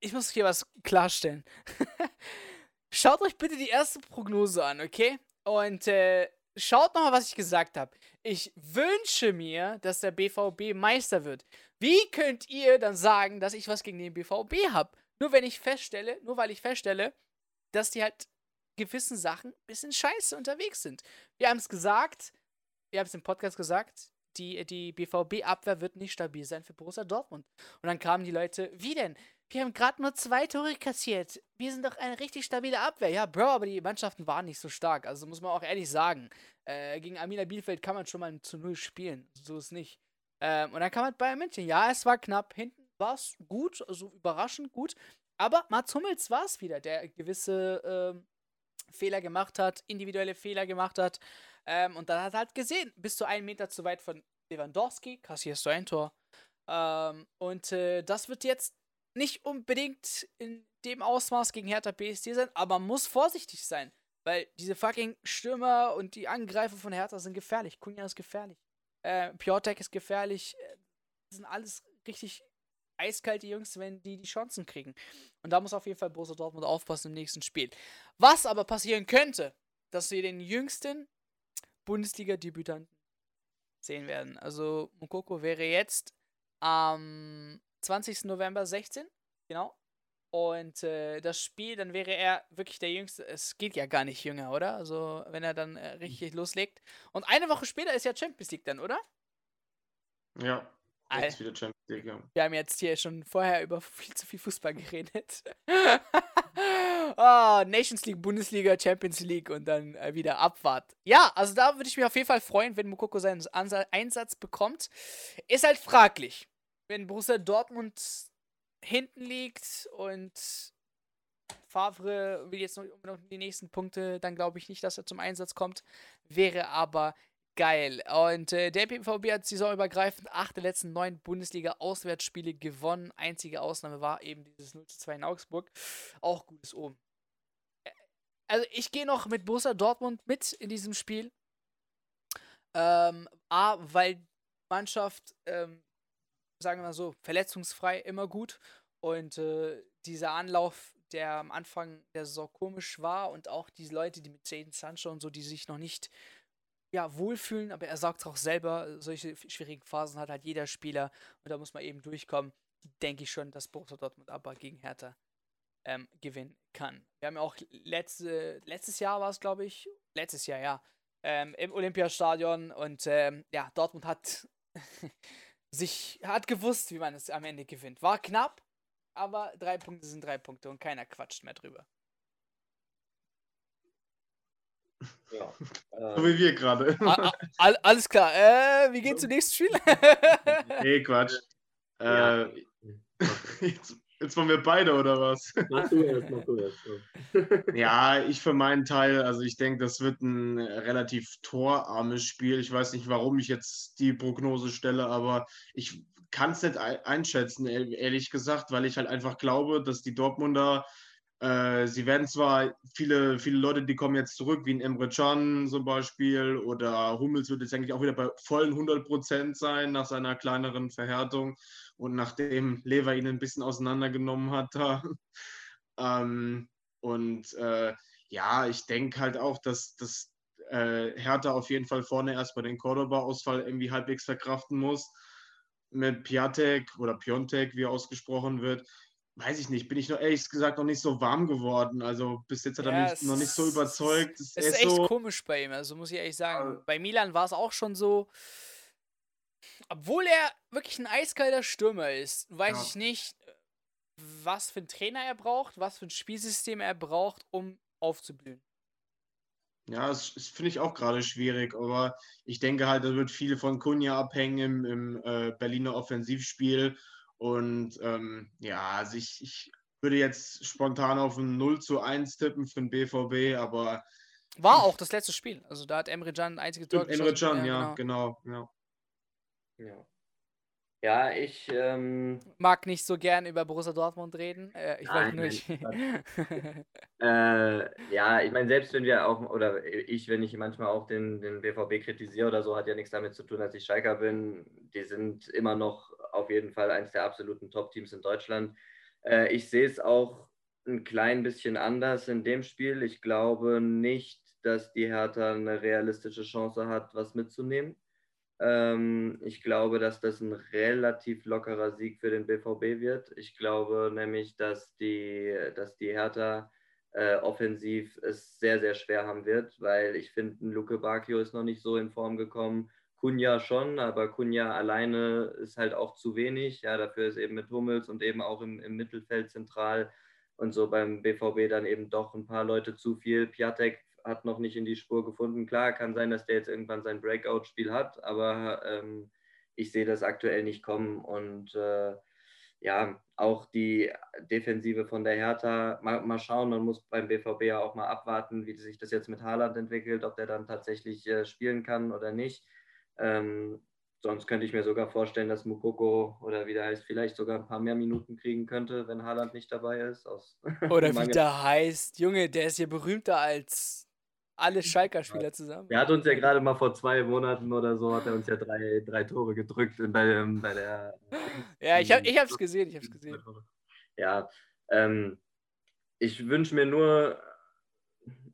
Speaker 1: ich muss hier was klarstellen. Schaut euch bitte die erste Prognose an, okay? Und äh, schaut nochmal, was ich gesagt habe. Ich wünsche mir, dass der BVB Meister wird. Wie könnt ihr dann sagen, dass ich was gegen den BVB habe? Nur wenn ich feststelle, nur weil ich feststelle, dass die halt gewissen Sachen ein bisschen scheiße unterwegs sind. Wir haben es gesagt, wir haben es im Podcast gesagt, die, die BVB-Abwehr wird nicht stabil sein für Borussia Dortmund. Und dann kamen die Leute, wie denn? Wir haben gerade nur zwei Tore kassiert. Wir sind doch eine richtig stabile Abwehr. Ja, Bro, aber die Mannschaften waren nicht so stark. Also muss man auch ehrlich sagen. Äh, gegen Amina Bielefeld kann man schon mal zu Null spielen. So ist nicht. Ähm, und dann kam halt Bayern München. Ja, es war knapp. Hinten war es gut, also überraschend gut. Aber Mats Hummels war es wieder, der gewisse ähm, Fehler gemacht hat, individuelle Fehler gemacht hat. Ähm, und dann hat er halt gesehen, bist du einen Meter zu weit von Lewandowski, kassierst du ein Tor. Ähm, und äh, das wird jetzt nicht unbedingt in dem Ausmaß gegen Hertha BSD sein, aber man muss vorsichtig sein, weil diese fucking Stürmer und die Angreifer von Hertha sind gefährlich. Kunja ist gefährlich. Äh, Piotek ist gefährlich. Äh, Das sind alles richtig eiskalte Jungs, wenn die die Chancen kriegen. Und da muss auf jeden Fall Borussia Dortmund aufpassen im nächsten Spiel. Was aber passieren könnte, dass wir den jüngsten Bundesliga-Debütanten sehen werden. Also Mukoko wäre jetzt am 20. November 16, genau. Und äh, das Spiel, dann wäre er wirklich der Jüngste. Es geht ja gar nicht jünger, oder? Also, wenn er dann äh, richtig loslegt. Und eine Woche später ist ja Champions League dann, oder?
Speaker 2: Ja, jetzt wieder Champions League. Ja.
Speaker 1: Wir haben jetzt hier schon vorher über viel zu viel Fußball geredet. oh, Nations League, Bundesliga, Champions League und dann äh, wieder Abfahrt. Ja, also da würde ich mich auf jeden Fall freuen, wenn Mukoko seinen Ansa Einsatz bekommt. Ist halt fraglich. Wenn Borussia Dortmund hinten liegt und Favre will jetzt noch die nächsten Punkte, dann glaube ich nicht, dass er zum Einsatz kommt. Wäre aber geil. Und äh, der BVB hat saisonübergreifend acht der letzten neun Bundesliga-Auswärtsspiele gewonnen. Einzige Ausnahme war eben dieses 0 zu 2 in Augsburg. Auch gutes Oben. Also ich gehe noch mit Borussia Dortmund mit in diesem Spiel. Ähm, A, weil Mannschaft, ähm, sagen wir mal so, verletzungsfrei immer gut. Und äh, dieser Anlauf, der am Anfang der Saison komisch war und auch diese Leute, die mit Jaden Sancho und so, die sich noch nicht ja, wohlfühlen, aber er sagt auch selber, solche schwierigen Phasen hat halt jeder Spieler und da muss man eben durchkommen. Denke ich schon, dass Borussia Dortmund aber gegen Hertha ähm, gewinnen kann. Wir haben ja auch letzte, letztes Jahr war es, glaube ich, letztes Jahr, ja, ähm, im Olympiastadion und ähm, ja, Dortmund hat sich, hat gewusst, wie man es am Ende gewinnt. War knapp, aber drei Punkte sind drei Punkte und keiner quatscht mehr drüber.
Speaker 2: Ja, so wie wir gerade.
Speaker 1: All, alles klar. Äh, wie geht's zum nächsten Spiel?
Speaker 2: nee, Quatsch. Äh, jetzt, jetzt wollen wir beide, oder was? Mach du erst, mach du erst. ja, ich für meinen Teil, also ich denke, das wird ein relativ torarmes Spiel. Ich weiß nicht, warum ich jetzt die Prognose stelle, aber ich kann es nicht einschätzen, ehrlich gesagt, weil ich halt einfach glaube, dass die Dortmunder äh, sie werden zwar viele, viele Leute, die kommen jetzt zurück, wie ein Emre Can zum Beispiel, oder Hummels wird jetzt eigentlich auch wieder bei vollen 100 Prozent sein nach seiner kleineren Verhärtung und nachdem Lever ihn ein bisschen auseinandergenommen hat. Da. ähm, und äh, ja, ich denke halt auch, dass, dass äh, Hertha auf jeden Fall vorne erst bei den Cordoba-Ausfall irgendwie halbwegs verkraften muss. Mit Piatek oder Piontek, wie er ausgesprochen wird weiß ich nicht, bin ich noch ehrlich gesagt noch nicht so warm geworden. Also bis jetzt hat er mich noch nicht so überzeugt.
Speaker 1: Es ist, echt so komisch bei ihm, also muss ich ehrlich sagen. Äh, bei Milan war es auch schon so. Obwohl er wirklich ein eiskalter Stürmer ist, weiß ja. ich nicht, was für einen Trainer er braucht, was für ein Spielsystem er braucht, um aufzublühen.
Speaker 2: Ja, das, das finde ich auch gerade schwierig, aber ich denke halt, da wird viel von Kunja abhängen im, im äh, Berliner Offensivspiel und ähm, ja, also ich, ich würde jetzt spontan auf ein 0 zu 1 tippen für den BVB, aber.
Speaker 1: War auch das letzte Spiel. Also da hat Emre Can ein einziges Tor
Speaker 2: Emre Can, ja, genau. genau
Speaker 3: ja. ja. Ja, ich ähm,
Speaker 1: mag nicht so gern über Borussia Dortmund reden. Äh, ich wollte nur nicht.
Speaker 3: äh, ja, ich meine, selbst wenn wir auch, oder ich, wenn ich manchmal auch den, den BVB kritisiere oder so, hat ja nichts damit zu tun, dass ich Schalker bin. Die sind immer noch auf jeden Fall eines der absoluten Top-Teams in Deutschland. Äh, ich sehe es auch ein klein bisschen anders in dem Spiel. Ich glaube nicht, dass die Hertha eine realistische Chance hat, was mitzunehmen. Ähm, ich glaube, dass das ein relativ lockerer Sieg für den BVB wird. Ich glaube nämlich, dass die, dass die Hertha äh, offensiv es sehr, sehr schwer haben wird, weil ich finde, Luke Bacchio ist noch nicht so in Form gekommen. Kunja schon, aber Kunja alleine ist halt auch zu wenig. Ja, dafür ist eben mit Hummels und eben auch im, im Mittelfeld zentral und so beim BVB dann eben doch ein paar Leute zu viel. Piatek hat noch nicht in die Spur gefunden. Klar, kann sein, dass der jetzt irgendwann sein Breakout-Spiel hat, aber ähm, ich sehe das aktuell nicht kommen. Und äh, ja, auch die Defensive von der Hertha, mal, mal, schauen, man muss beim BVB ja auch mal abwarten, wie sich das jetzt mit Haaland entwickelt, ob der dann tatsächlich äh, spielen kann oder nicht. Ähm, sonst könnte ich mir sogar vorstellen, dass Mukoko oder wie der heißt, vielleicht sogar ein paar mehr Minuten kriegen könnte, wenn Haaland nicht dabei ist.
Speaker 1: oder wie der heißt, Junge, der ist ja berühmter als alle Schalker-Spieler zusammen.
Speaker 3: Er hat uns ja gerade mal vor zwei Monaten oder so, hat er uns ja drei, drei Tore gedrückt bei, bei der...
Speaker 1: Ja, ich habe es gesehen, ich habe es gesehen.
Speaker 3: Ja, ähm, ich wünsche mir nur,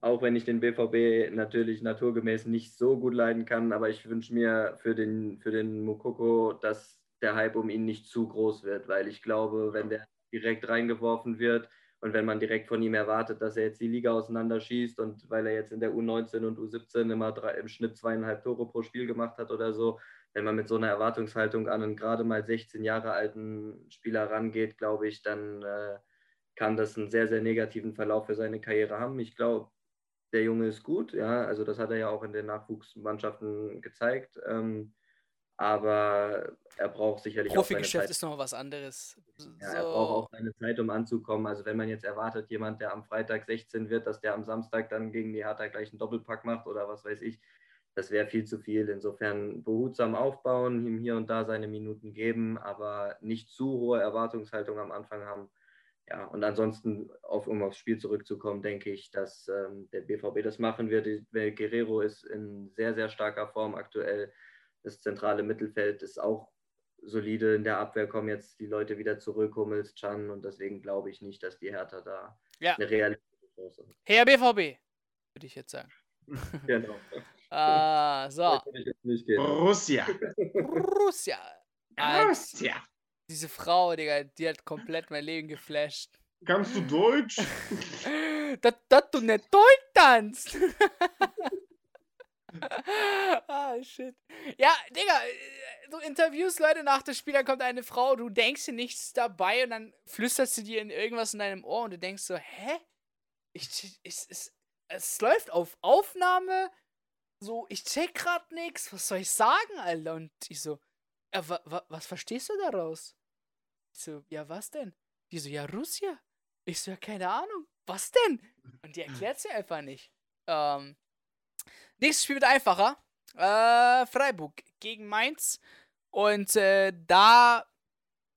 Speaker 3: auch wenn ich den BVB natürlich naturgemäß nicht so gut leiden kann, aber ich wünsche mir für den, für den Mukoko, dass der Hype um ihn nicht zu groß wird, weil ich glaube, wenn der direkt reingeworfen wird, und wenn man direkt von ihm erwartet, dass er jetzt die Liga auseinanderschießt und weil er jetzt in der U19 und U17 immer drei, im Schnitt zweieinhalb Tore pro Spiel gemacht hat oder so, wenn man mit so einer Erwartungshaltung an einen gerade mal 16 Jahre alten Spieler rangeht, glaube ich, dann äh, kann das einen sehr, sehr negativen Verlauf für seine Karriere haben. Ich glaube, der Junge ist gut, ja, also das hat er ja auch in den Nachwuchsmannschaften gezeigt. Ähm, aber er braucht sicherlich
Speaker 1: Profigeschäft auch Zeit. ist noch was anderes.
Speaker 3: Ja, so. er braucht auch seine Zeit, um anzukommen. Also wenn man jetzt erwartet, jemand, der am Freitag 16 wird, dass der am Samstag dann gegen die Hertha gleich einen Doppelpack macht oder was weiß ich, das wäre viel zu viel. Insofern behutsam aufbauen, ihm hier und da seine Minuten geben, aber nicht zu hohe Erwartungshaltung am Anfang haben. Ja, und ansonsten, auf, um aufs Spiel zurückzukommen, denke ich, dass ähm, der BVB das machen wird. Guerrero ist in sehr, sehr starker Form aktuell. Das zentrale Mittelfeld ist auch solide. In der Abwehr kommen jetzt die Leute wieder zurück, Hummels, Chan, und deswegen glaube ich nicht, dass die Hertha da ja. eine realistische
Speaker 1: Chance hat. Herr BVB, würde ich jetzt sagen.
Speaker 3: genau.
Speaker 1: Ah, so.
Speaker 2: Russia.
Speaker 1: Russia.
Speaker 2: Russia.
Speaker 1: Diese Frau, Digga, die hat komplett mein Leben geflasht.
Speaker 2: Kannst du Deutsch?
Speaker 1: dass, dass du nicht Deutsch tanzt. ah, shit. Ja, Digga, so Interviews, Leute, nach dem Spiel, dann kommt eine Frau, du denkst dir nichts dabei und dann flüsterst du dir in irgendwas in deinem Ohr und du denkst so, hä? Ich, ich, es, es läuft auf Aufnahme, so, ich check grad nix, was soll ich sagen, Alter? Und ich so, ja, wa, wa, was verstehst du daraus? Ich so, ja, was denn? Die so, ja, Russia. Ich so, ja, keine Ahnung. Was denn? Und die erklärt sie einfach nicht. Ähm, nächstes Spiel wird einfacher. Äh, Freiburg gegen Mainz. Und äh, da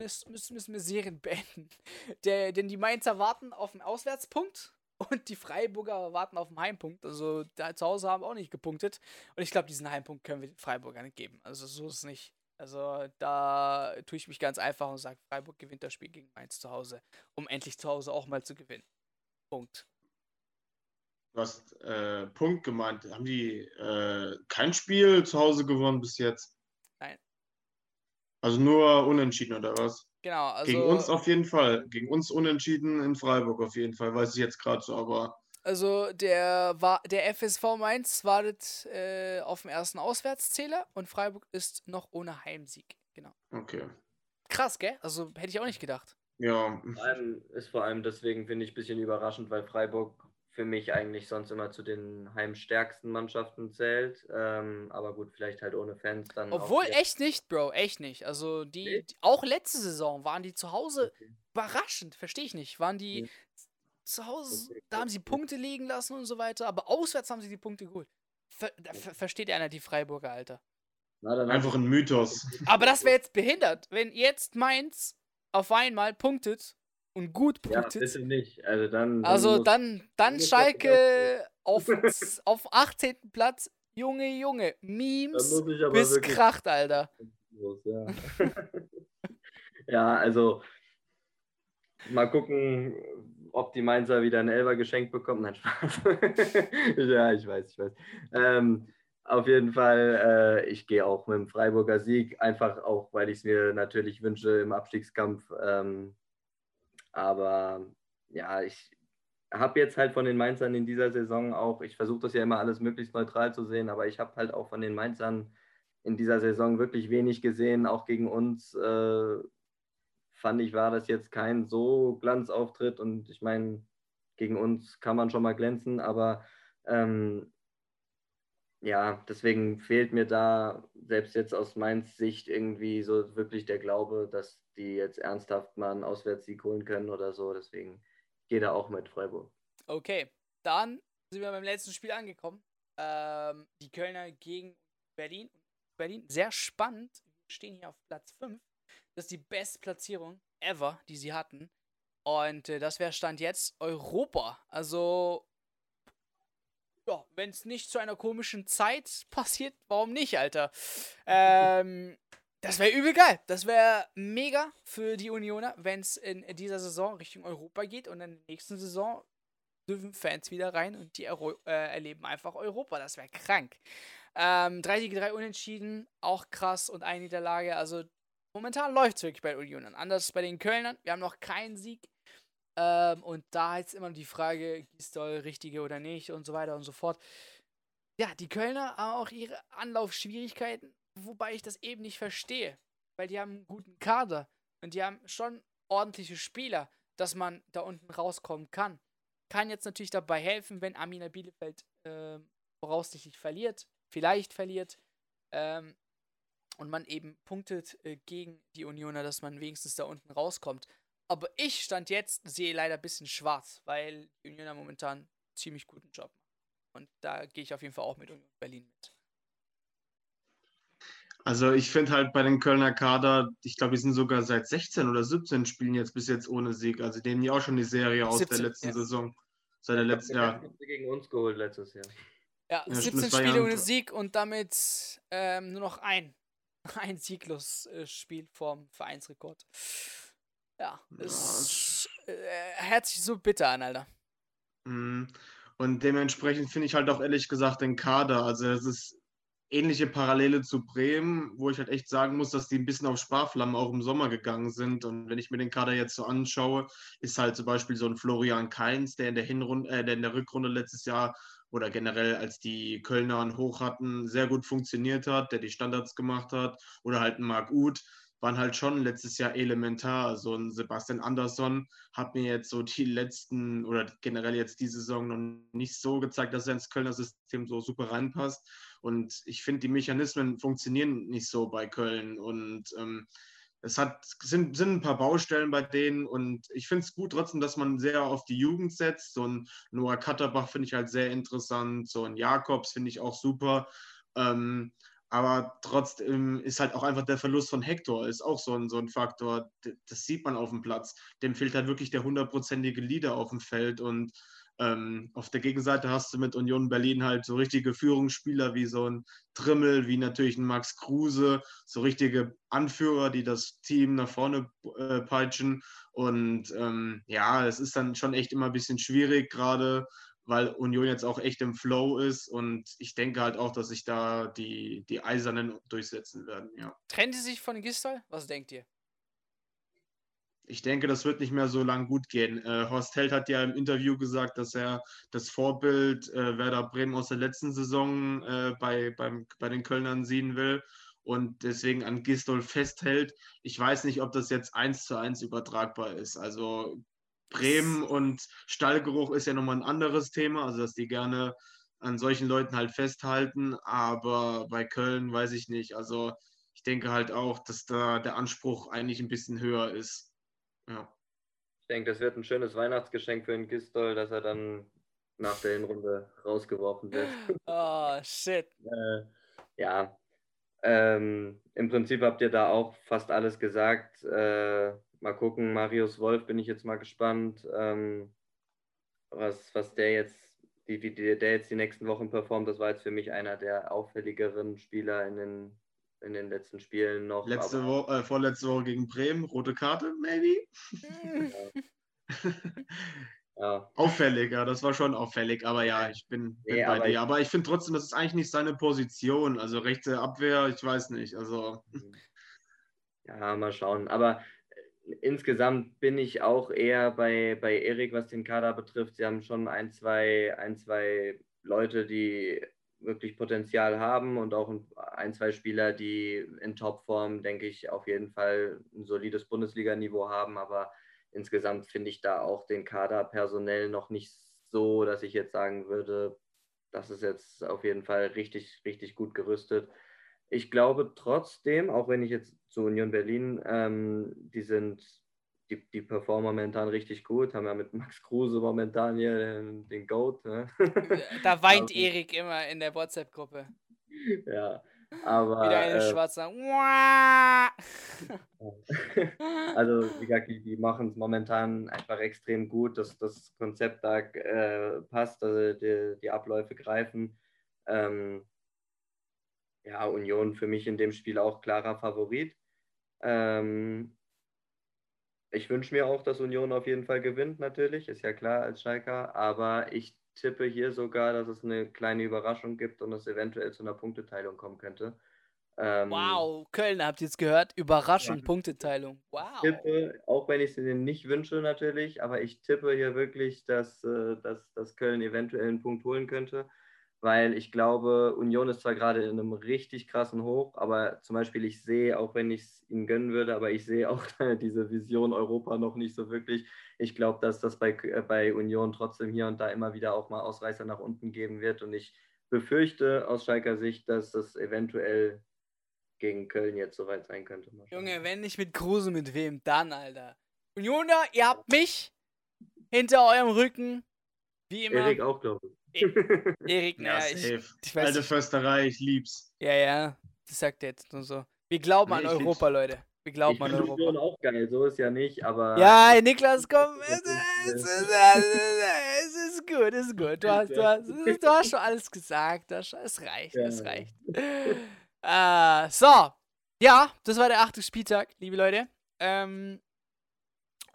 Speaker 1: müssen, müssen wir Serien beenden. Der, denn die Mainzer warten auf einen Auswärtspunkt und die Freiburger warten auf einen Heimpunkt. Also da zu Hause haben auch nicht gepunktet. Und ich glaube, diesen Heimpunkt können wir den Freiburgern nicht geben. Also so ist es nicht. Also da tue ich mich ganz einfach und sage, Freiburg gewinnt das Spiel gegen Mainz zu Hause, um endlich zu Hause auch mal zu gewinnen. Punkt.
Speaker 2: Du hast äh, Punkt gemeint. Haben die äh, kein Spiel zu Hause gewonnen bis jetzt?
Speaker 1: Nein.
Speaker 2: Also nur unentschieden oder was?
Speaker 1: Genau. Also,
Speaker 2: Gegen uns auf jeden Fall. Gegen uns unentschieden in Freiburg auf jeden Fall. Weiß ich jetzt gerade so, aber.
Speaker 1: Also der, der FSV Mainz wartet äh, auf den ersten Auswärtszähler und Freiburg ist noch ohne Heimsieg. Genau.
Speaker 2: Okay.
Speaker 1: Krass, gell? Also hätte ich auch nicht gedacht.
Speaker 2: Ja.
Speaker 3: Vor allem, ist vor allem deswegen, finde ich, ein bisschen überraschend, weil Freiburg für mich eigentlich sonst immer zu den heimstärksten Mannschaften zählt. Ähm, aber gut, vielleicht halt ohne Fans dann.
Speaker 1: Obwohl, echt nicht, Bro, echt nicht. Also die, die, auch letzte Saison waren die zu Hause okay. überraschend, verstehe ich nicht. Waren die okay zu Hause, da haben sie Punkte liegen lassen und so weiter, aber auswärts haben sie die Punkte geholt. Ver ver versteht einer die Freiburger, Alter?
Speaker 2: Na, Einfach ein Mythos.
Speaker 1: Aber das wäre jetzt behindert, wenn jetzt Mainz auf einmal punktet und gut punktet.
Speaker 3: Ja, bitte nicht. Also dann.
Speaker 1: dann also dann, dann Schalke auf, auf 18. Platz. Junge, Junge. Memes bis Kracht, Alter.
Speaker 3: Ja. ja, also mal gucken, ob die Mainzer wieder einen Elber geschenkt bekommen. Nein, Spaß. ja, ich weiß, ich weiß. Ähm, auf jeden Fall, äh, ich gehe auch mit dem Freiburger Sieg, einfach auch, weil ich es mir natürlich wünsche im Abstiegskampf. Ähm, aber ja, ich habe jetzt halt von den Mainzern in dieser Saison auch, ich versuche das ja immer alles möglichst neutral zu sehen, aber ich habe halt auch von den Mainzern in dieser Saison wirklich wenig gesehen, auch gegen uns. Äh, fand ich, war das jetzt kein so Glanzauftritt und ich meine, gegen uns kann man schon mal glänzen, aber ähm, ja, deswegen fehlt mir da selbst jetzt aus Mainz Sicht irgendwie so wirklich der Glaube, dass die jetzt ernsthaft mal einen Auswärtssieg holen können oder so. Deswegen gehe da auch mit Freiburg.
Speaker 1: Okay, dann sind wir beim letzten Spiel angekommen. Ähm, die Kölner gegen Berlin. Berlin, sehr spannend. Wir stehen hier auf Platz 5. Das ist die Bestplatzierung ever, die sie hatten. Und äh, das wäre Stand jetzt Europa. Also, ja, wenn es nicht zu einer komischen Zeit passiert, warum nicht, Alter? Ähm, das wäre übel geil. Das wäre mega für die Unioner, wenn es in dieser Saison Richtung Europa geht und in der nächsten Saison dürfen Fans wieder rein und die äh, erleben einfach Europa. Das wäre krank. Ähm, 3 Siege, 3 Unentschieden, auch krass und eine Niederlage. Also momentan läuft es wirklich bei Union. Anders bei den Kölnern. Wir haben noch keinen Sieg. Ähm, und da ist immer die Frage, Gistol richtige oder nicht und so weiter und so fort. Ja, die Kölner haben auch ihre Anlaufschwierigkeiten. wobei ich das eben nicht verstehe, weil die haben einen guten Kader und die haben schon ordentliche Spieler, dass man da unten rauskommen kann. Kann jetzt natürlich dabei helfen, wenn Amina Bielefeld äh, voraussichtlich verliert, vielleicht verliert ähm, und man eben punktet äh, gegen die Unioner, dass man wenigstens da unten rauskommt. Aber ich stand jetzt, sehe leider ein bisschen schwarz, weil die Unioner momentan einen ziemlich guten Job machen. Und da gehe ich auf jeden Fall auch mit Union Berlin mit.
Speaker 2: Also ich finde halt bei den Kölner Kader, ich glaube, die sind sogar seit 16 oder 17 Spielen jetzt bis jetzt ohne Sieg. Also denen ja auch schon die Serie aus 17, der letzten ja. Saison. Seit der letzten Jahr.
Speaker 3: gegen uns geholt letztes Jahr.
Speaker 1: Ja, ja 17 Spiele ohne Sieg und damit ähm, nur noch ein, ein sieglos äh, Spiel vorm Vereinsrekord. Ja, ist äh, hört sich so bitter an, Alter.
Speaker 2: Mhm. Und dementsprechend finde ich halt auch ehrlich gesagt den Kader. Also es ist ähnliche Parallele zu Bremen, wo ich halt echt sagen muss, dass die ein bisschen auf Sparflammen auch im Sommer gegangen sind. Und wenn ich mir den Kader jetzt so anschaue, ist halt zum Beispiel so ein Florian Kainz, der in der Hinrunde, äh, der in der Rückrunde letztes Jahr oder generell als die Kölner einen Hoch hatten, sehr gut funktioniert hat, der die Standards gemacht hat. Oder halt ein Marc Uth, waren halt schon letztes Jahr elementar. So ein Sebastian Andersson hat mir jetzt so die letzten oder generell jetzt die Saison noch nicht so gezeigt, dass er ins Kölner System so super reinpasst. Und ich finde, die Mechanismen funktionieren nicht so bei Köln. Und ähm, es hat, sind, sind ein paar Baustellen bei denen und ich finde es gut trotzdem, dass man sehr auf die Jugend setzt. So ein Noah Katterbach finde ich halt sehr interessant, so ein Jakobs finde ich auch super. Ähm, aber trotzdem ist halt auch einfach der Verlust von Hector ist auch so ein, so ein Faktor. Das sieht man auf dem Platz. Dem fehlt halt wirklich der hundertprozentige Leader auf dem Feld und ähm, auf der Gegenseite hast du mit Union Berlin halt so richtige Führungsspieler wie so ein Trimmel, wie natürlich ein Max Kruse, so richtige Anführer, die das Team nach vorne äh, peitschen. Und ähm, ja, es ist dann schon echt immer ein bisschen schwierig, gerade weil Union jetzt auch echt im Flow ist. Und ich denke halt auch, dass sich da die, die Eisernen durchsetzen werden. Ja.
Speaker 1: Trennt sie sich von Gistol? Was denkt ihr?
Speaker 2: ich denke, das wird nicht mehr so lang gut gehen. Äh, Horst Held hat ja im Interview gesagt, dass er das Vorbild äh, Werder Bremen aus der letzten Saison äh, bei, beim, bei den Kölnern sehen will und deswegen an Gistol festhält. Ich weiß nicht, ob das jetzt eins zu eins übertragbar ist. Also Bremen und Stallgeruch ist ja nochmal ein anderes Thema, also dass die gerne an solchen Leuten halt festhalten, aber bei Köln weiß ich nicht. Also ich denke halt auch, dass da der Anspruch eigentlich ein bisschen höher ist. Ja.
Speaker 3: Ich denke, das wird ein schönes Weihnachtsgeschenk für den Gistol, dass er dann nach der Hinrunde rausgeworfen wird.
Speaker 1: Oh, shit.
Speaker 3: äh, ja. Ähm, Im Prinzip habt ihr da auch fast alles gesagt. Äh, mal gucken, Marius Wolf bin ich jetzt mal gespannt, ähm, was, was der jetzt, die, wie der jetzt die nächsten Wochen performt. Das war jetzt für mich einer der auffälligeren Spieler in den in den letzten Spielen noch.
Speaker 2: Letzte Woche, äh, vorletzte Woche gegen Bremen, rote Karte, maybe? Ja. ja. Auffällig, ja, das war schon auffällig, aber ja, ich bin, bin nee, bei aber dir. Ich, aber ich finde trotzdem, das ist eigentlich nicht seine Position. Also rechte Abwehr, ich weiß nicht. Also.
Speaker 3: Ja, mal schauen. Aber insgesamt bin ich auch eher bei, bei Erik, was den Kader betrifft. Sie haben schon ein, zwei, ein, zwei Leute, die wirklich Potenzial haben und auch ein, zwei Spieler, die in Topform, denke ich, auf jeden Fall ein solides Bundesliga-Niveau haben. Aber insgesamt finde ich da auch den Kader personell noch nicht so, dass ich jetzt sagen würde, das ist jetzt auf jeden Fall richtig, richtig gut gerüstet. Ich glaube trotzdem, auch wenn ich jetzt zu Union Berlin, ähm, die sind die, die performen momentan richtig gut, haben ja mit Max Kruse momentan hier den, den Goat. Ne?
Speaker 1: Da weint aber, Erik immer in der WhatsApp-Gruppe.
Speaker 3: Ja, aber.
Speaker 1: Wieder eine äh, schwarze.
Speaker 3: also, wie gesagt, die, die machen es momentan einfach extrem gut, dass das Konzept da äh, passt, also die, die Abläufe greifen. Ähm, ja, Union für mich in dem Spiel auch klarer Favorit. Ähm, ich wünsche mir auch, dass Union auf jeden Fall gewinnt, natürlich, ist ja klar als Schalker, aber ich tippe hier sogar, dass es eine kleine Überraschung gibt und es eventuell zu einer Punkteteilung kommen könnte.
Speaker 1: Ähm, wow, Köln, habt ihr jetzt gehört? Überraschung, ja. Punkteteilung. Wow.
Speaker 3: Ich tippe, auch wenn ich es ihnen nicht wünsche natürlich, aber ich tippe hier wirklich, dass, äh, dass, dass Köln eventuell einen Punkt holen könnte. Weil ich glaube, Union ist zwar gerade in einem richtig krassen Hoch, aber zum Beispiel ich sehe, auch wenn ich es ihnen gönnen würde, aber ich sehe auch diese Vision Europa noch nicht so wirklich. Ich glaube, dass das bei, äh, bei Union trotzdem hier und da immer wieder auch mal Ausreißer nach unten geben wird und ich befürchte aus Schalker Sicht, dass das eventuell gegen Köln jetzt soweit sein könnte.
Speaker 1: Junge, wenn nicht mit Kruse, mit wem dann, Alter? Unioner, ihr habt mich hinter eurem Rücken. Wie immer.
Speaker 3: Erik auch, glaube ich.
Speaker 1: Erik, naja, ja, ich,
Speaker 2: ich weiß Alte Försterei, ich lieb's.
Speaker 1: Ja, ja, das sagt er jetzt nur so. Wir glauben nee, an Europa, lieb's. Leute. Wir glauben ich an Europa.
Speaker 3: Ich auch geil, so ist ja nicht, aber.
Speaker 1: Ja, Niklas, komm. Es ist, es ist gut, es ist gut. Du hast, du hast, du hast schon alles gesagt. Das, es reicht, ja. es reicht. Äh, so. Ja, das war der achte Spieltag, liebe Leute. Ähm,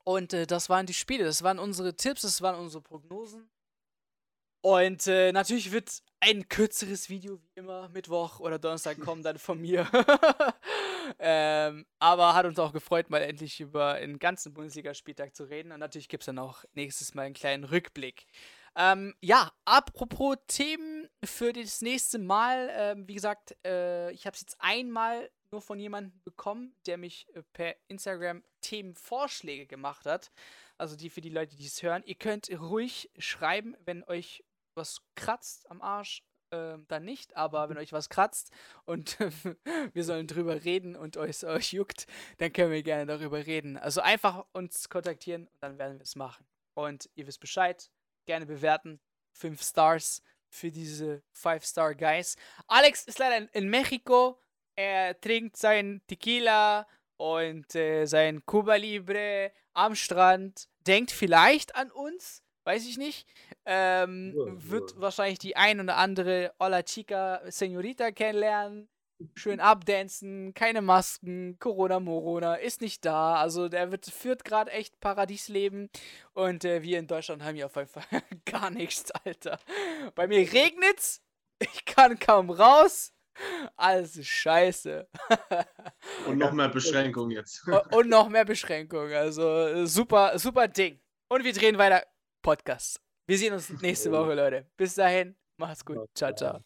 Speaker 1: und äh, das waren die Spiele, das waren unsere Tipps, das waren unsere Prognosen. Und äh, natürlich wird ein kürzeres Video wie immer Mittwoch oder Donnerstag kommen dann von mir. ähm, aber hat uns auch gefreut, mal endlich über einen ganzen Bundesligaspieltag zu reden. Und natürlich gibt es dann auch nächstes Mal einen kleinen Rückblick. Ähm, ja, apropos Themen für das nächste Mal. Ähm, wie gesagt, äh, ich habe es jetzt einmal nur von jemandem bekommen, der mich äh, per Instagram Themenvorschläge gemacht hat. Also die für die Leute, die es hören. Ihr könnt ruhig schreiben, wenn euch was kratzt am Arsch, äh, dann nicht, aber wenn euch was kratzt und wir sollen drüber reden und euch, euch juckt, dann können wir gerne darüber reden. Also einfach uns kontaktieren und dann werden wir es machen. Und ihr wisst Bescheid, gerne bewerten. Fünf Stars für diese Five-Star-Guys. Alex ist leider in, in, Mexiko. Er trinkt sein Tequila und äh, sein Cuba Libre am Strand. Denkt vielleicht an uns weiß ich nicht. Ähm, ja, wird ja. wahrscheinlich die ein oder andere Hola Chica Senorita kennenlernen. Schön abdancen, keine Masken, Corona Morona ist nicht da. Also der wird, führt gerade echt Paradiesleben. Und äh, wir in Deutschland haben hier auf jeden Fall gar nichts, Alter. Bei mir regnet's, ich kann kaum raus. Alles ist scheiße.
Speaker 2: Und noch mehr Beschränkungen jetzt.
Speaker 1: Und noch mehr Beschränkungen. Also super, super Ding. Und wir drehen weiter Podcast. Wir sehen uns nächste Woche, Leute. Bis dahin, macht's gut. Ciao, ciao.